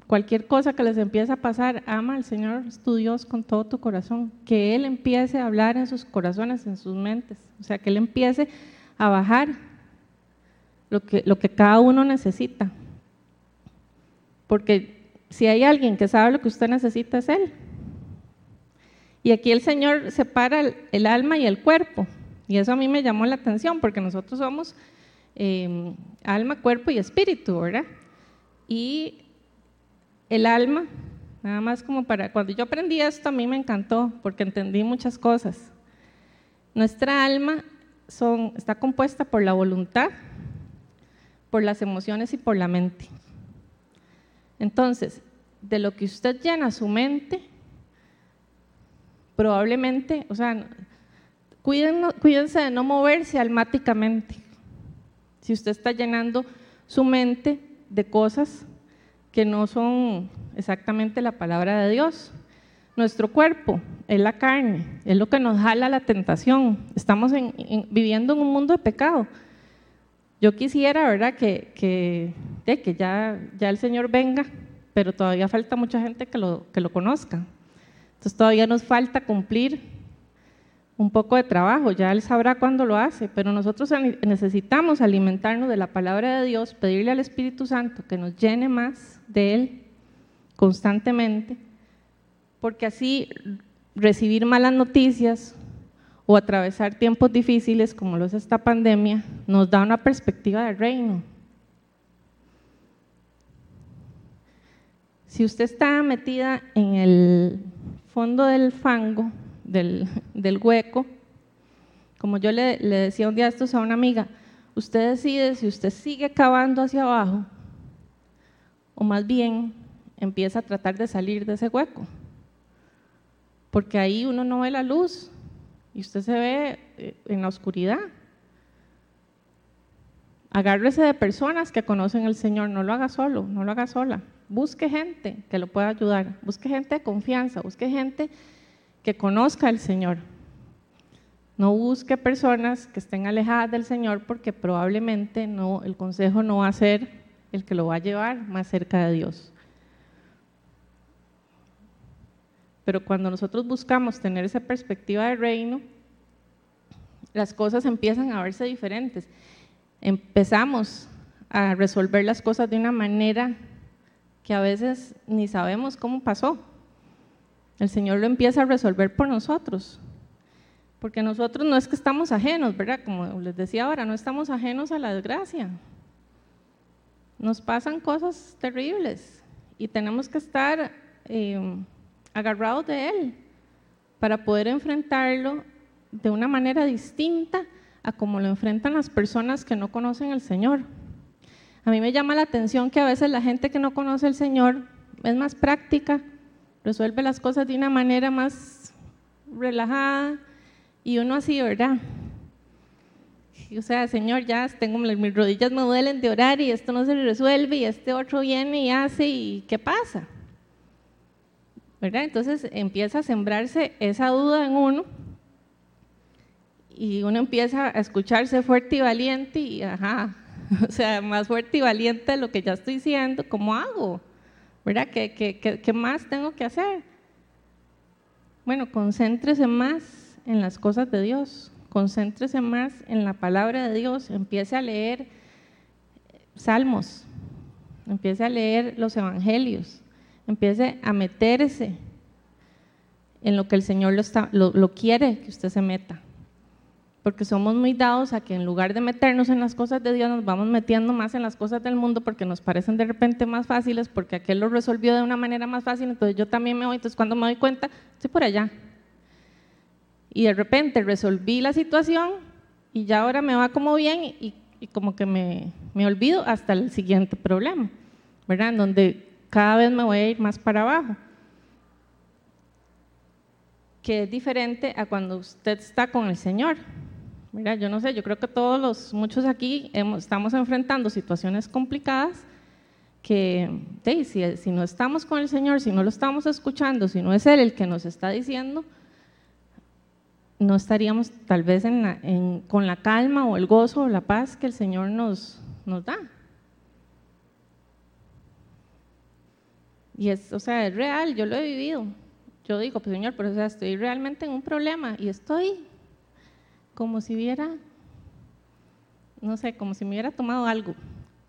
Cualquier cosa que les empiece a pasar, ama al Señor tu Dios con todo tu corazón. Que Él empiece a hablar en sus corazones, en sus mentes. O sea, que Él empiece a bajar lo que, lo que cada uno necesita. Porque si hay alguien que sabe lo que usted necesita es Él. Y aquí el Señor separa el, alma y el cuerpo. Y eso a mí me llamó la atención porque nosotros somos em, alma, cuerpo y espíritu, ¿verdad? Y el alma, nada más como para, cuando yo aprendí esto a mí me encantó porque entendí muchas cosas. Nuestra alma está compuesta por la voluntad, por las emociones y por la mente. Entonces, de lo que usted llena su mente, probablemente, o sea, cuídense de no moverse almáticamente. Si usted está llenando su mente de cosas que no son exactamente la palabra de Dios. Nuestro cuerpo es la carne, es lo que nos jala la tentación. Estamos viviendo en un mundo de pecado. Yo quisiera, ¿verdad?, que, que, ya, ya el Señor venga, pero todavía falta mucha gente que lo, que lo conozca. Entonces todavía nos falta cumplir un poco de trabajo, ya Él sabrá cuándo lo hace, pero nosotros necesitamos alimentarnos de la palabra de Dios, pedirle al Espíritu Santo que nos llene más de Él constantemente, porque así recibir malas noticias o atravesar tiempos difíciles como lo es esta pandemia nos da una perspectiva del reino. Si usted está metida en el fondo del fango, del, hueco, como yo le, decía un día esto a una amiga, usted decide si usted sigue cavando hacia abajo o más bien empieza a tratar de salir de ese hueco. Porque ahí uno no ve la luz y usted se ve eh, en la oscuridad. Agárrese de personas que conocen al Señor, no lo haga solo, no lo haga sola. Busque gente que lo pueda ayudar, busque gente de confianza, busque gente que conozca al Señor. No busque personas que estén alejadas del Señor porque probablemente no, el consejo no va a ser el que lo va a llevar más cerca de Dios. Pero cuando nosotros buscamos tener esa perspectiva de reino, las cosas empiezan a verse diferentes. empezamos a resolver las cosas de una manera que a veces ni sabemos cómo pasó. El Señor lo empieza a resolver por nosotros. Porque nosotros no es que estamos ajenos, ¿verdad? Como les decía ahora, no estamos ajenos a la desgracia. Nos pasan cosas terribles y tenemos que estar eh, agarrados de Él para poder enfrentarlo de una manera distinta a como lo enfrentan las personas que no conocen al Señor. A mí me llama la atención que a veces la gente que no conoce al Señor es más práctica, resuelve las cosas de una manera más relajada y uno así, ¿verdad? O sea, Señor, ya tengo mis rodillas me duelen de orar y esto no se resuelve y este otro viene y hace y ¿qué pasa? ¿Verdad? Entonces empieza a sembrarse esa duda en uno y uno empieza a escucharse fuerte y valiente y ajá, <laughs> o sea, más fuerte y valiente de lo que ya estoy diciendo, ¿cómo hago? ¿Verdad? ¿Qué, qué, qué, más tengo que hacer? Bueno, concéntrese más en las cosas de Dios, concéntrese más en la palabra de Dios, empiece a leer salmos, empiece a leer los evangelios, empiece a meterse en lo que el Señor lo, lo quiere que usted se meta porque somos muy dados a que en lugar de meternos en las cosas de Dios, nos vamos metiendo más en las cosas del mundo porque nos parecen de repente más fáciles, porque aquel lo resolvió de una manera más fácil, entonces yo también me voy, entonces cuando me doy cuenta, estoy por allá. Y de repente resolví la situación y ya ahora me va como bien y, y como que me, me, olvido hasta el siguiente problema, ¿verdad? En donde cada vez me voy a ir más para abajo. Que es diferente a cuando usted está con el Señor. Mira, yo no sé, yo creo que todos los, muchos aquí estamos enfrentando situaciones complicadas que, si, si, no estamos con el Señor, si no lo estamos escuchando, si no es Él el que nos está diciendo, no estaríamos tal vez en con la calma o el gozo o la paz que el Señor nos, nos da. Y es, o sea, es real, yo lo he vivido. Yo digo, pues Señor, pero o sea, estoy realmente en un problema y estoy como si hubiera, no sé, como si me hubiera tomado algo,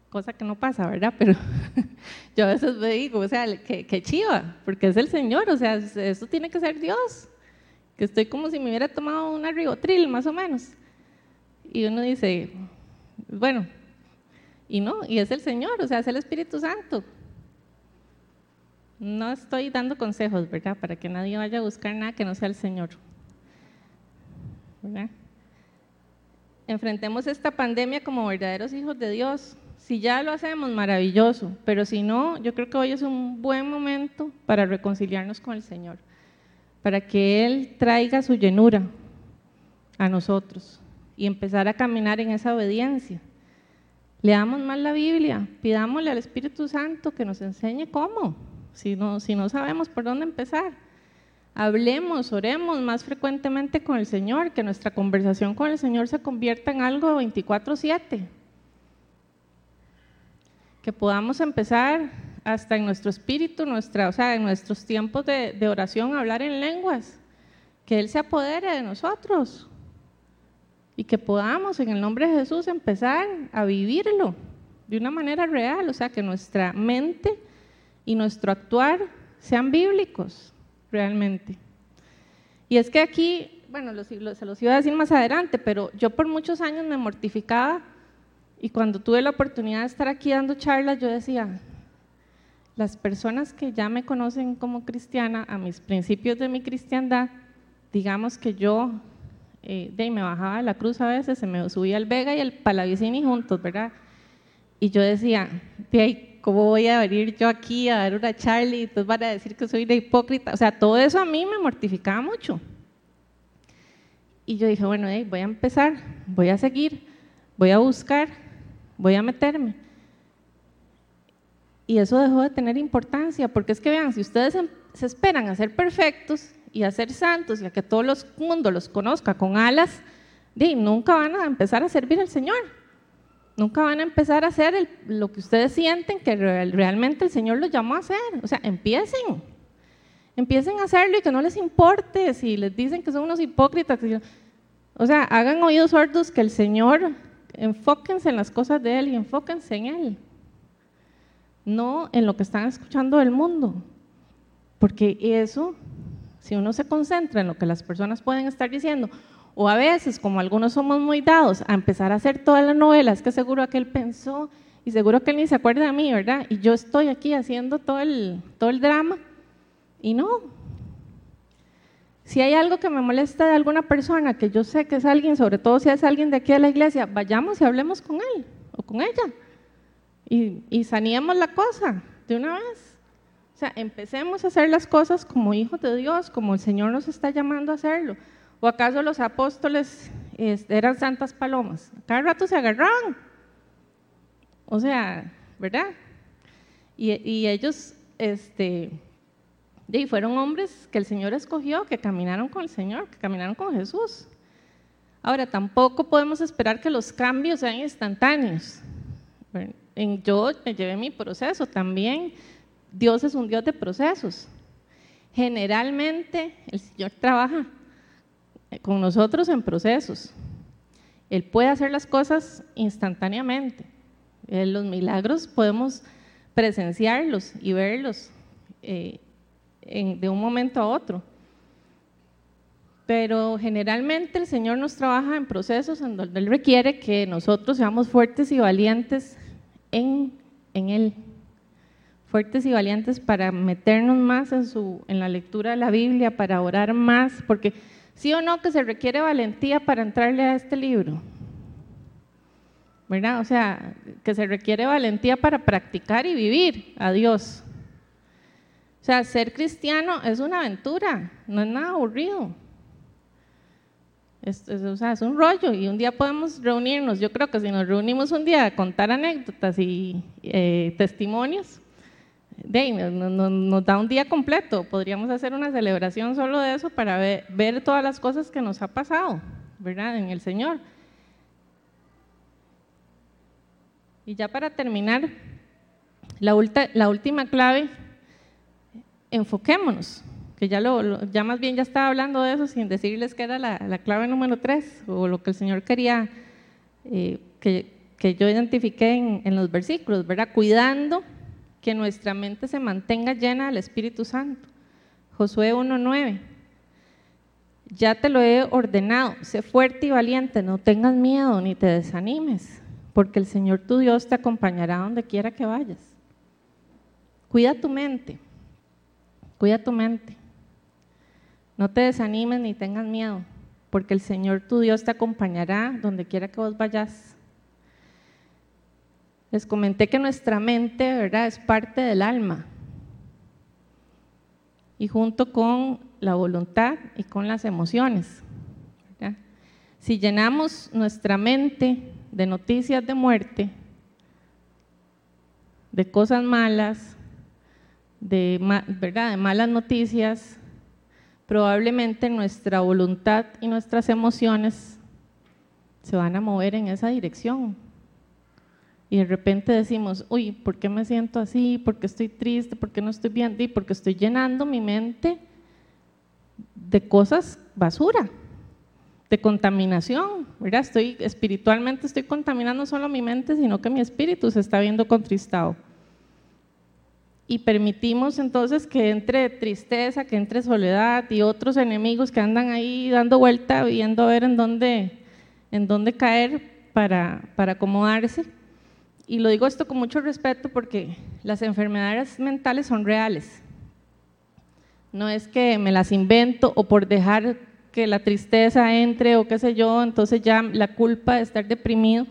cosa que no pasa, ¿verdad? Pero <laughs> yo a veces me digo, o sea, que, chiva, porque es el Señor, o sea, eso tiene que ser Dios, que estoy como si me hubiera tomado una ribotril, más o menos. Y uno dice, bueno, y no, y es el Señor, o sea, es el Espíritu Santo. No estoy dando consejos, ¿verdad? Para que nadie vaya a buscar nada que no sea el Señor. ¿Verdad? Enfrentemos esta pandemia como verdaderos hijos de Dios. Si ya lo hacemos, maravilloso, pero si no, yo creo que hoy es un buen momento para reconciliarnos con el Señor, para que Él traiga su llenura a nosotros y empezar a caminar en esa obediencia. Leamos más la Biblia, pidámosle al Espíritu Santo que nos enseñe cómo, si no, si no sabemos por dónde empezar hablemos, oremos más frecuentemente con el Señor, que nuestra conversación con el Señor se convierta en algo 24/7. Que podamos empezar hasta en nuestro espíritu, nuestra, o sea, en nuestros tiempos de, de oración, hablar en lenguas. Que Él se apodere de nosotros. Y que podamos en el nombre de Jesús empezar a vivirlo de una manera real, o sea, que nuestra mente y nuestro actuar sean bíblicos realmente. Y es que aquí, bueno, se los iba a decir más adelante, pero yo por muchos años me mortificaba y cuando tuve la oportunidad de estar aquí dando charlas, yo decía, las personas que ya me conocen como cristiana, a mis principios de mi cristiandad, digamos que yo eh, de me bajaba de la cruz a veces, se me subía el Vega y el Palavicini juntos, ¿verdad? Y yo decía, de ahí, ¿cómo voy a venir yo aquí a dar una charla y entonces van a decir que soy una hipócrita? O sea, todo eso a mí me mortificaba mucho. Y yo dije, bueno, voy a empezar, voy a seguir, voy a buscar, voy a meterme. Y eso dejó de tener importancia, porque es que vean, si ustedes em, se esperan a ser perfectos y a ser santos y a que todo el mundo los conozca con alas, nunca van a empezar a servir al Señor. Nunca van a empezar a hacer lo que ustedes sienten que realmente el Señor los llamó a hacer. O sea, empiecen. Empiecen a hacerlo y que no les importe si les dicen que son unos hipócritas. O sea, hagan oídos sordos que el Señor enfóquense en las cosas de Él y enfóquense en Él, no en lo que están escuchando del mundo, porque eso, si uno se concentra en lo que las personas pueden estar diciendo, o a veces, como algunos somos muy dados a empezar a hacer todas las novelas, que seguro aquel pensó y seguro que él ni se acuerda de mí, ¿verdad? Y yo estoy aquí haciendo todo el, todo el drama y no. Si hay algo que me molesta de alguna persona, que yo sé que es alguien, sobre todo si es alguien de aquí de la iglesia, vayamos y hablemos con él o con ella y, y saneemos la cosa de una vez. O sea, empecemos a hacer las cosas como hijos de Dios, como el Señor nos está llamando a hacerlo. ¿O acaso los apóstoles este, eran santas palomas? Cada rato se agarraban. O sea, ¿verdad? Y, ellos, este, y fueron hombres que el Señor escogió, que caminaron con el Señor, que caminaron con Jesús. Ahora, tampoco podemos esperar que los cambios sean instantáneos. Yo me llevé mi proceso también. Dios es un Dios de procesos. Generalmente el Señor trabaja con nosotros en procesos. Él puede hacer las cosas instantáneamente. los milagros podemos presenciarlos y verlos eh, de un momento a otro. Pero generalmente el Señor nos trabaja en procesos en donde Él requiere que nosotros seamos fuertes y valientes en, en Él. Fuertes y valientes para meternos más en, su, en la lectura de la Biblia, para orar más, porque ¿Sí o no que se requiere valentía para entrarle a este libro? ¿Verdad? O sea, que se requiere valentía para practicar y vivir a Dios. O sea, ser cristiano es una aventura, no es nada aburrido. Es, o sea, es un rollo y un día podemos reunirnos. Yo creo que si nos reunimos un día a contar anécdotas y eh, testimonios, de, nos, da un día completo, podríamos hacer una celebración solo de eso para ver, todas las cosas que nos ha pasado, ¿verdad? En el Señor. Y ya para terminar, la, última clave, enfoquémonos, que ya, lo, ya más bien ya estaba hablando de eso sin decirles que era la, clave número tres, o lo que el Señor quería eh, que, yo identifiqué en, en los versículos, ¿verdad? Cuidando que nuestra mente se mantenga llena del Espíritu Santo. Josué 1.9. Ya te lo he ordenado, sé fuerte y valiente, no tengas miedo ni te desanimes, porque el Señor tu Dios te acompañará donde quiera que vayas. Cuida tu mente, cuida tu mente. No te desanimes ni tengas miedo, porque el Señor tu Dios te acompañará donde quiera que vos vayas. Les comenté que nuestra mente, ¿verdad?, es parte del alma. Y junto con la voluntad y con las emociones. Si llenamos nuestra mente de noticias de muerte, de cosas malas, de, ¿verdad? de malas noticias, probablemente nuestra voluntad y nuestras emociones se van a mover en esa dirección y de repente decimos, uy, ¿por qué me siento así? ¿Por qué estoy triste? ¿Por qué no estoy bien? Y porque estoy llenando mi mente de cosas basura, de contaminación, ¿verdad? Estoy, espiritualmente estoy contaminando solo mi mente, sino que mi espíritu se está viendo contristado. Y permitimos entonces que entre tristeza, que entre soledad y otros enemigos que andan ahí dando vuelta, viendo a ver en dónde, en dónde caer para, para acomodarse y lo digo esto con mucho respeto porque las enfermedades mentales son reales. No es que me las invento o por dejar que la tristeza entre o qué sé yo, entonces ya la culpa de estar deprimido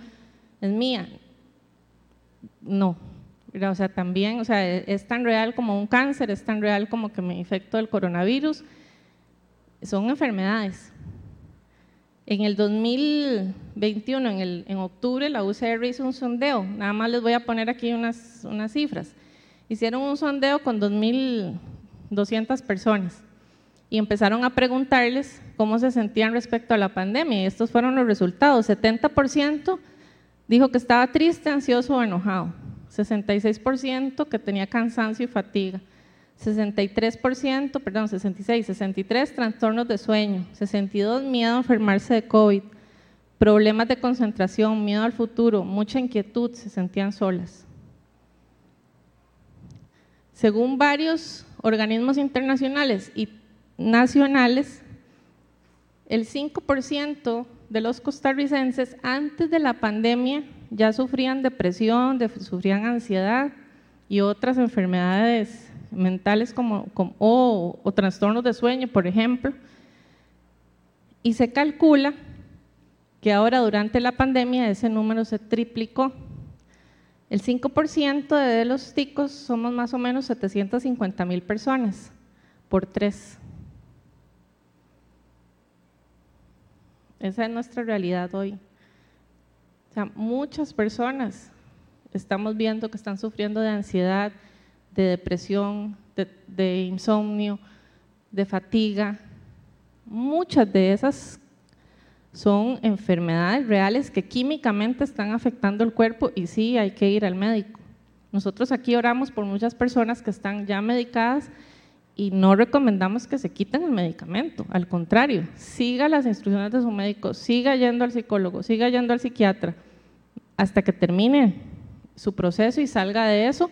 es mía. No, o sea, también, o sea, es tan real como un cáncer, es tan real como que me infecto del coronavirus. Son enfermedades. En el 2021, en, el, en octubre, la UCR hizo un sondeo, nada más les voy a poner aquí unas, unas cifras. Hicieron un sondeo con 2.200 personas y empezaron a preguntarles cómo se sentían respecto a la pandemia. Y estos fueron los resultados. 70% dijo que estaba triste, ansioso o enojado. 66% que tenía cansancio y fatiga. 63%, perdón, 66, 63 trastornos de sueño, 62 miedo a enfermarse de COVID, problemas de concentración, miedo al futuro, mucha inquietud, se sentían solas. Según varios organismos internacionales y nacionales, el 5% de los costarricenses antes de la pandemia ya sufrían depresión, sufrían ansiedad y otras enfermedades mentales como, o, o trastornos de sueño, por ejemplo. Y se calcula que ahora durante la pandemia ese número se triplicó. El 5% de los ticos somos más o menos 750 mil personas por tres. Esa es nuestra realidad hoy. O sea, muchas personas estamos viendo que están sufriendo de ansiedad, de depresión, de, de insomnio, de fatiga. Muchas de esas son enfermedades reales que químicamente están afectando el cuerpo y sí hay que ir al médico. Nosotros aquí oramos por muchas personas que están ya medicadas y no recomendamos que se quiten el medicamento, al contrario, siga las instrucciones de su médico, siga yendo al psicólogo, siga yendo al psiquiatra hasta que termine su proceso y salga de eso,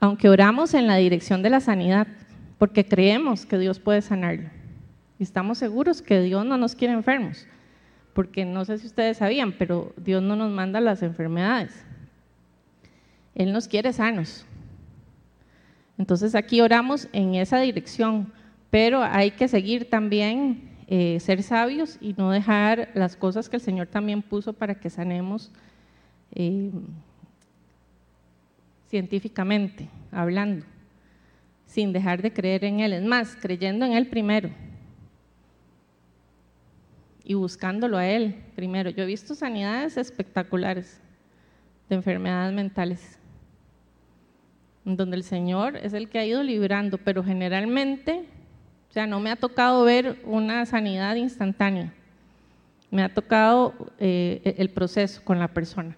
aunque oramos en la dirección de la sanidad, porque creemos que Dios puede sanarlo y estamos seguros que Dios no nos quiere enfermos porque no sé si ustedes sabían, pero Dios no nos manda las enfermedades. Él nos quiere sanos. Entonces aquí oramos en esa dirección, pero hay que seguir también, eh, ser sabios y no dejar las cosas que el Señor también puso para que sanemos eh, científicamente, hablando, sin dejar de creer en Él. Es más, creyendo en Él primero y buscándolo a Él primero. Yo he visto sanidades espectaculares de enfermedades mentales, donde el Señor es el que ha ido librando, pero generalmente, o sea, no me ha tocado ver una sanidad instantánea, me ha tocado eh, el proceso con la persona.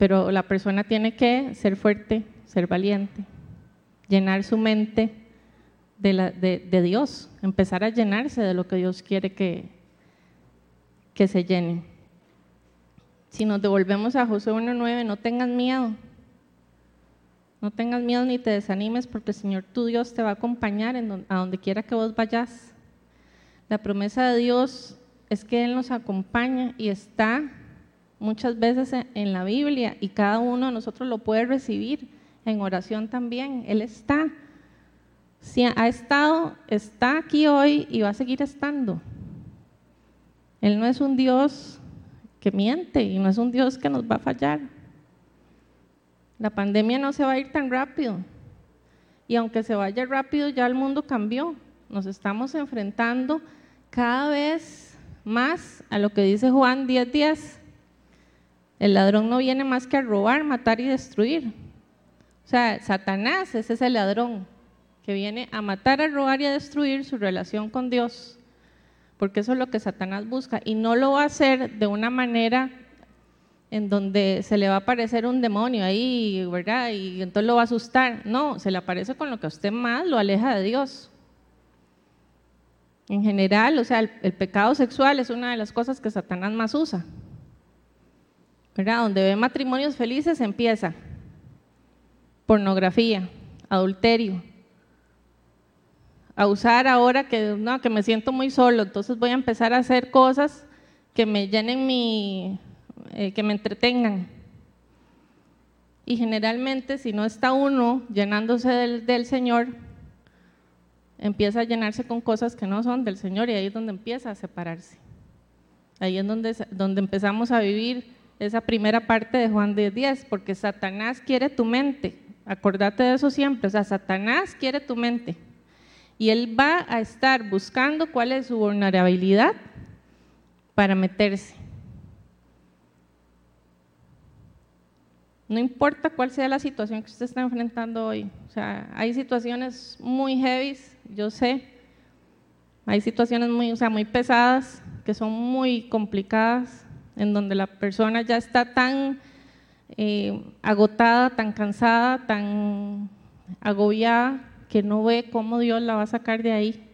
Pero la persona tiene que ser fuerte, ser valiente, llenar su mente de, Dios, empezar a llenarse de lo que Dios quiere que, que se llene. Si nos devolvemos a José 1.9, no tengas miedo. No tengas miedo ni te desanimes porque el Señor tu Dios te va a acompañar en a donde quiera que vos vayas. La promesa de Dios es que Él nos acompaña y está muchas veces en la Biblia y cada uno de nosotros lo puede recibir en oración también. Él está si ha estado, está aquí hoy y va a seguir estando. Él no es un Dios que miente y no es un Dios que nos va a fallar. La pandemia no se va a ir tan rápido. Y aunque se vaya rápido, ya el mundo cambió. Nos estamos enfrentando cada vez más a lo que dice Juan 10:10. El ladrón no viene más que a robar, matar y destruir. O sea, Satanás, ese es el ladrón que viene a matar, a robar y a destruir su relación con Dios, porque eso es lo que Satanás busca, y no lo va a hacer de una manera en donde se le va a aparecer un demonio ahí, ¿verdad? Y entonces lo va a asustar. No, se le aparece con lo que a usted más lo aleja de Dios. En general, o sea, el, el pecado sexual es una de las cosas que Satanás más usa. ¿Verdad? Donde ve matrimonios felices empieza pornografía, adulterio, a usar ahora que, no, que me siento muy solo, entonces voy a empezar a hacer cosas que me llenen mi, eh, que me entretengan. Y generalmente si no está uno llenándose del, del Señor, empieza a llenarse con cosas que no son del Señor y ahí es donde empieza a separarse. Ahí es donde, donde empezamos a vivir esa primera parte de Juan 10, porque Satanás quiere tu mente. Acordate de eso siempre, o sea, Satanás quiere tu mente y él va a estar buscando cuál es su vulnerabilidad para meterse. No importa cuál sea la situación que usted está enfrentando hoy. O sea, hay situaciones muy heavy, yo sé. Hay situaciones muy, o sea, muy pesadas, que son muy complicadas, en donde la persona ya está tan eh, agotada, tan cansada, tan agobiada, que no ve cómo Dios la va a sacar de ahí.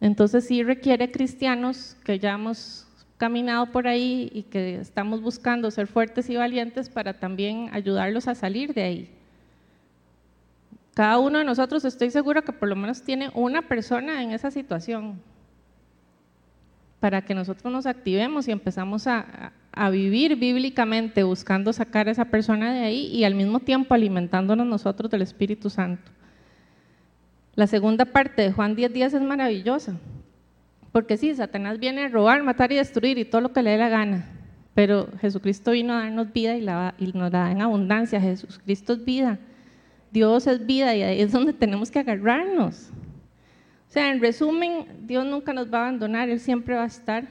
Entonces sí requiere cristianos que ya hemos caminado por ahí y que estamos buscando ser fuertes y valientes para también ayudarlos a salir de ahí. Cada uno de nosotros estoy seguro que por lo menos tiene una persona en esa situación para que nosotros nos activemos y empezamos a, a vivir bíblicamente buscando sacar a esa persona de ahí y al mismo tiempo alimentándonos nosotros del Espíritu Santo. La segunda parte de Juan 10 días es maravillosa, porque sí, Satanás viene a robar, matar y destruir y todo lo que le dé la gana, pero Jesucristo vino a darnos vida y, la, y nos la da en abundancia, Jesucristo es vida, Dios es vida y ahí es donde tenemos que agarrarnos. O sea, en resumen, Dios nunca nos va a abandonar, Él siempre va a estar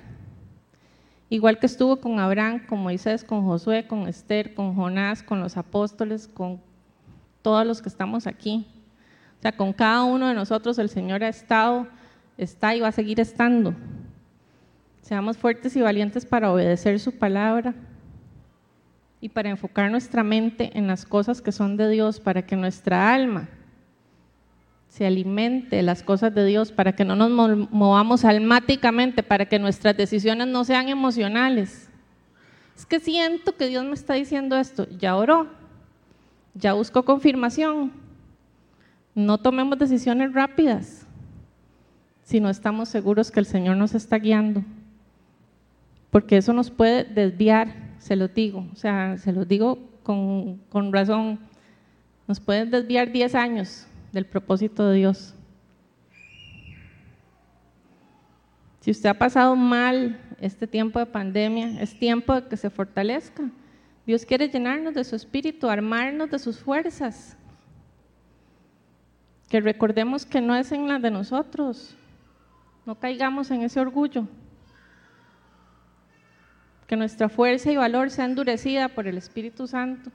igual que estuvo con Abraham, con Moisés, con Josué, con Esther, con Jonás, con los apóstoles, con todos los que estamos aquí. O sea, con cada uno de nosotros el Señor ha estado, está y va a seguir estando. Seamos fuertes y valientes para obedecer su palabra y para enfocar nuestra mente en las cosas que son de Dios, para que nuestra alma se alimente las cosas de Dios, para que no nos movamos almáticamente, para que nuestras decisiones no sean emocionales. Es que siento que Dios me está diciendo esto, ya oró, ya buscó confirmación. No tomemos decisiones rápidas si no estamos seguros que el Señor nos está guiando, porque eso nos puede desviar, se lo digo, o sea, se lo digo con, con razón, nos puede desviar 10 años del propósito de Dios. Si usted ha pasado mal este tiempo de pandemia, es tiempo de que se fortalezca. Dios quiere llenarnos de su espíritu, armarnos de sus fuerzas. Que recordemos que no es en la de nosotros. No caigamos en ese orgullo. Que nuestra fuerza y valor sea endurecida por el Espíritu Santo.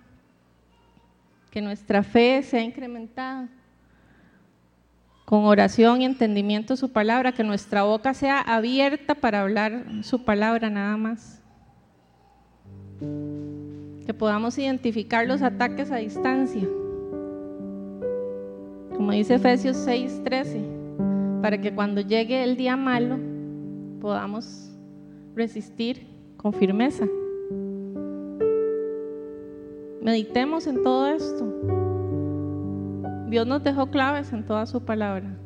Que nuestra fe sea incrementada con oración y entendimiento su palabra, que nuestra boca sea abierta para hablar su palabra nada más. Que podamos identificar los ataques a distancia. Como dice Efesios 6:13, para que cuando llegue el día malo podamos resistir con firmeza. Meditemos en todo esto. Dios nos dejó claves en toda su palabra.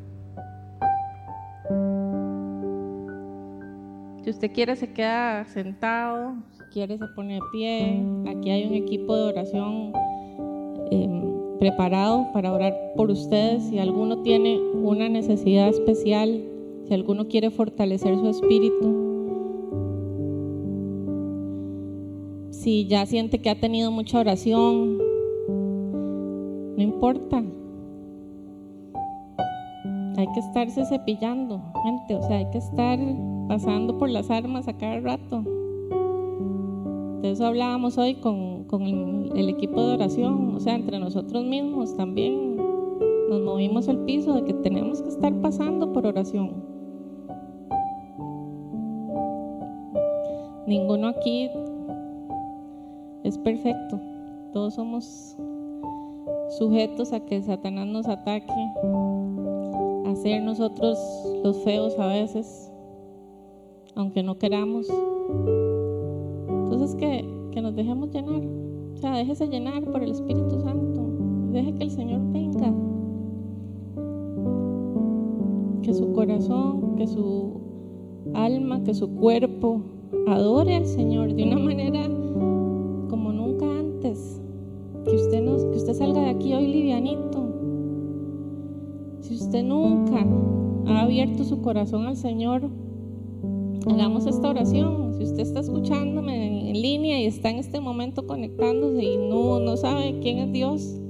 Si usted quiere se queda sentado, si quiere se pone de pie. Aquí hay un equipo de oración em, preparado para orar por ustedes. Si alguno tiene una necesidad especial, si alguno quiere fortalecer su espíritu, si ya siente que ha tenido mucha oración, no importa, que estarse cepillando, gente, o sea, hay que estar pasando por las armas a cada rato. De eso hablábamos hoy con, el, equipo de oración, o sea, entre nosotros mismos también nos movimos el piso de que tenemos que estar pasando por oración. Ninguno aquí es perfecto, todos somos sujetos a que Satanás nos ataque, ser nosotros los feos a veces, aunque no queramos. Entonces que, que nos dejemos llenar, o sea, déjese llenar por el Espíritu Santo, deje que el Señor venga, que su corazón, que su alma, que su cuerpo adore al Señor de una manera como nunca antes. Que usted, nos, que usted salga de aquí hoy livianito, si usted nunca ha abierto su corazón al Señor, hagamos esta oración. Si usted está escuchándome en, línea y está en este momento conectándose y no, no sabe quién es Dios,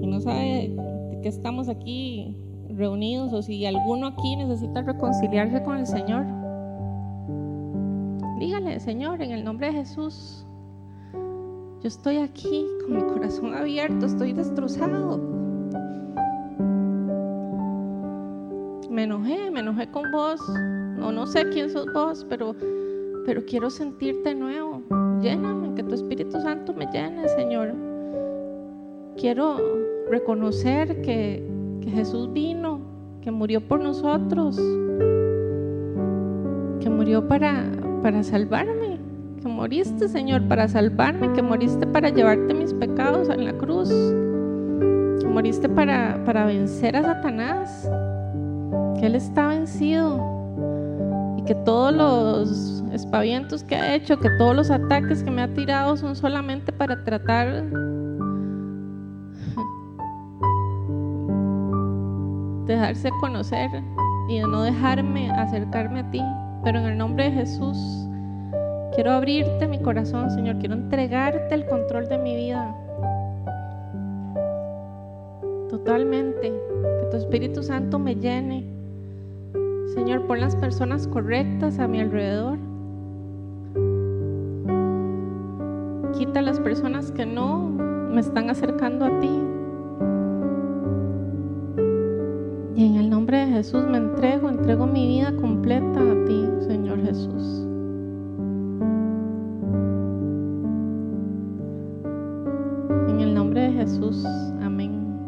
y no sabe de qué estamos aquí reunidos o si alguno aquí necesita reconciliarse con el Señor, dígale, Señor, en el nombre de Jesús, yo estoy aquí con mi corazón abierto, estoy destrozado. Me enojé, me enojé con vos, no, no sé quién sos vos, pero, pero quiero sentirte nuevo. Lléname, que tu Espíritu Santo me llene, Señor. Quiero reconocer que, Jesús vino que murió por nosotros, que murió para, para salvarme, que moriste, Señor, para salvarme, que moriste para llevarte mis pecados en la cruz, que moriste para, para vencer a Satanás, Él está vencido y que todos los espavientos que ha hecho, que todos los ataques que me ha tirado son solamente para tratar dejarse conocer y de no dejarme acercarme a ti. Pero en el nombre de Jesús, quiero abrirte mi corazón, Señor. Quiero entregarte el control de mi vida. Totalmente. Que tu Espíritu Santo me llene. Señor, pon las personas correctas a mi alrededor. Quita las personas que no me están acercando a ti. Y en el nombre de Jesús me entrego, entrego mi vida completa a ti, Señor Jesús. En el nombre de Jesús, amén.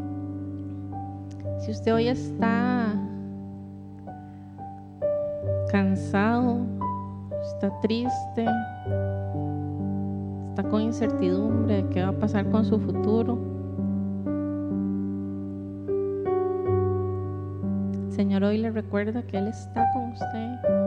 Si usted hoy está cansado, está triste, está con incertidumbre de qué va a pasar con su futuro, Señor hoy le recuerda que Él está con usted.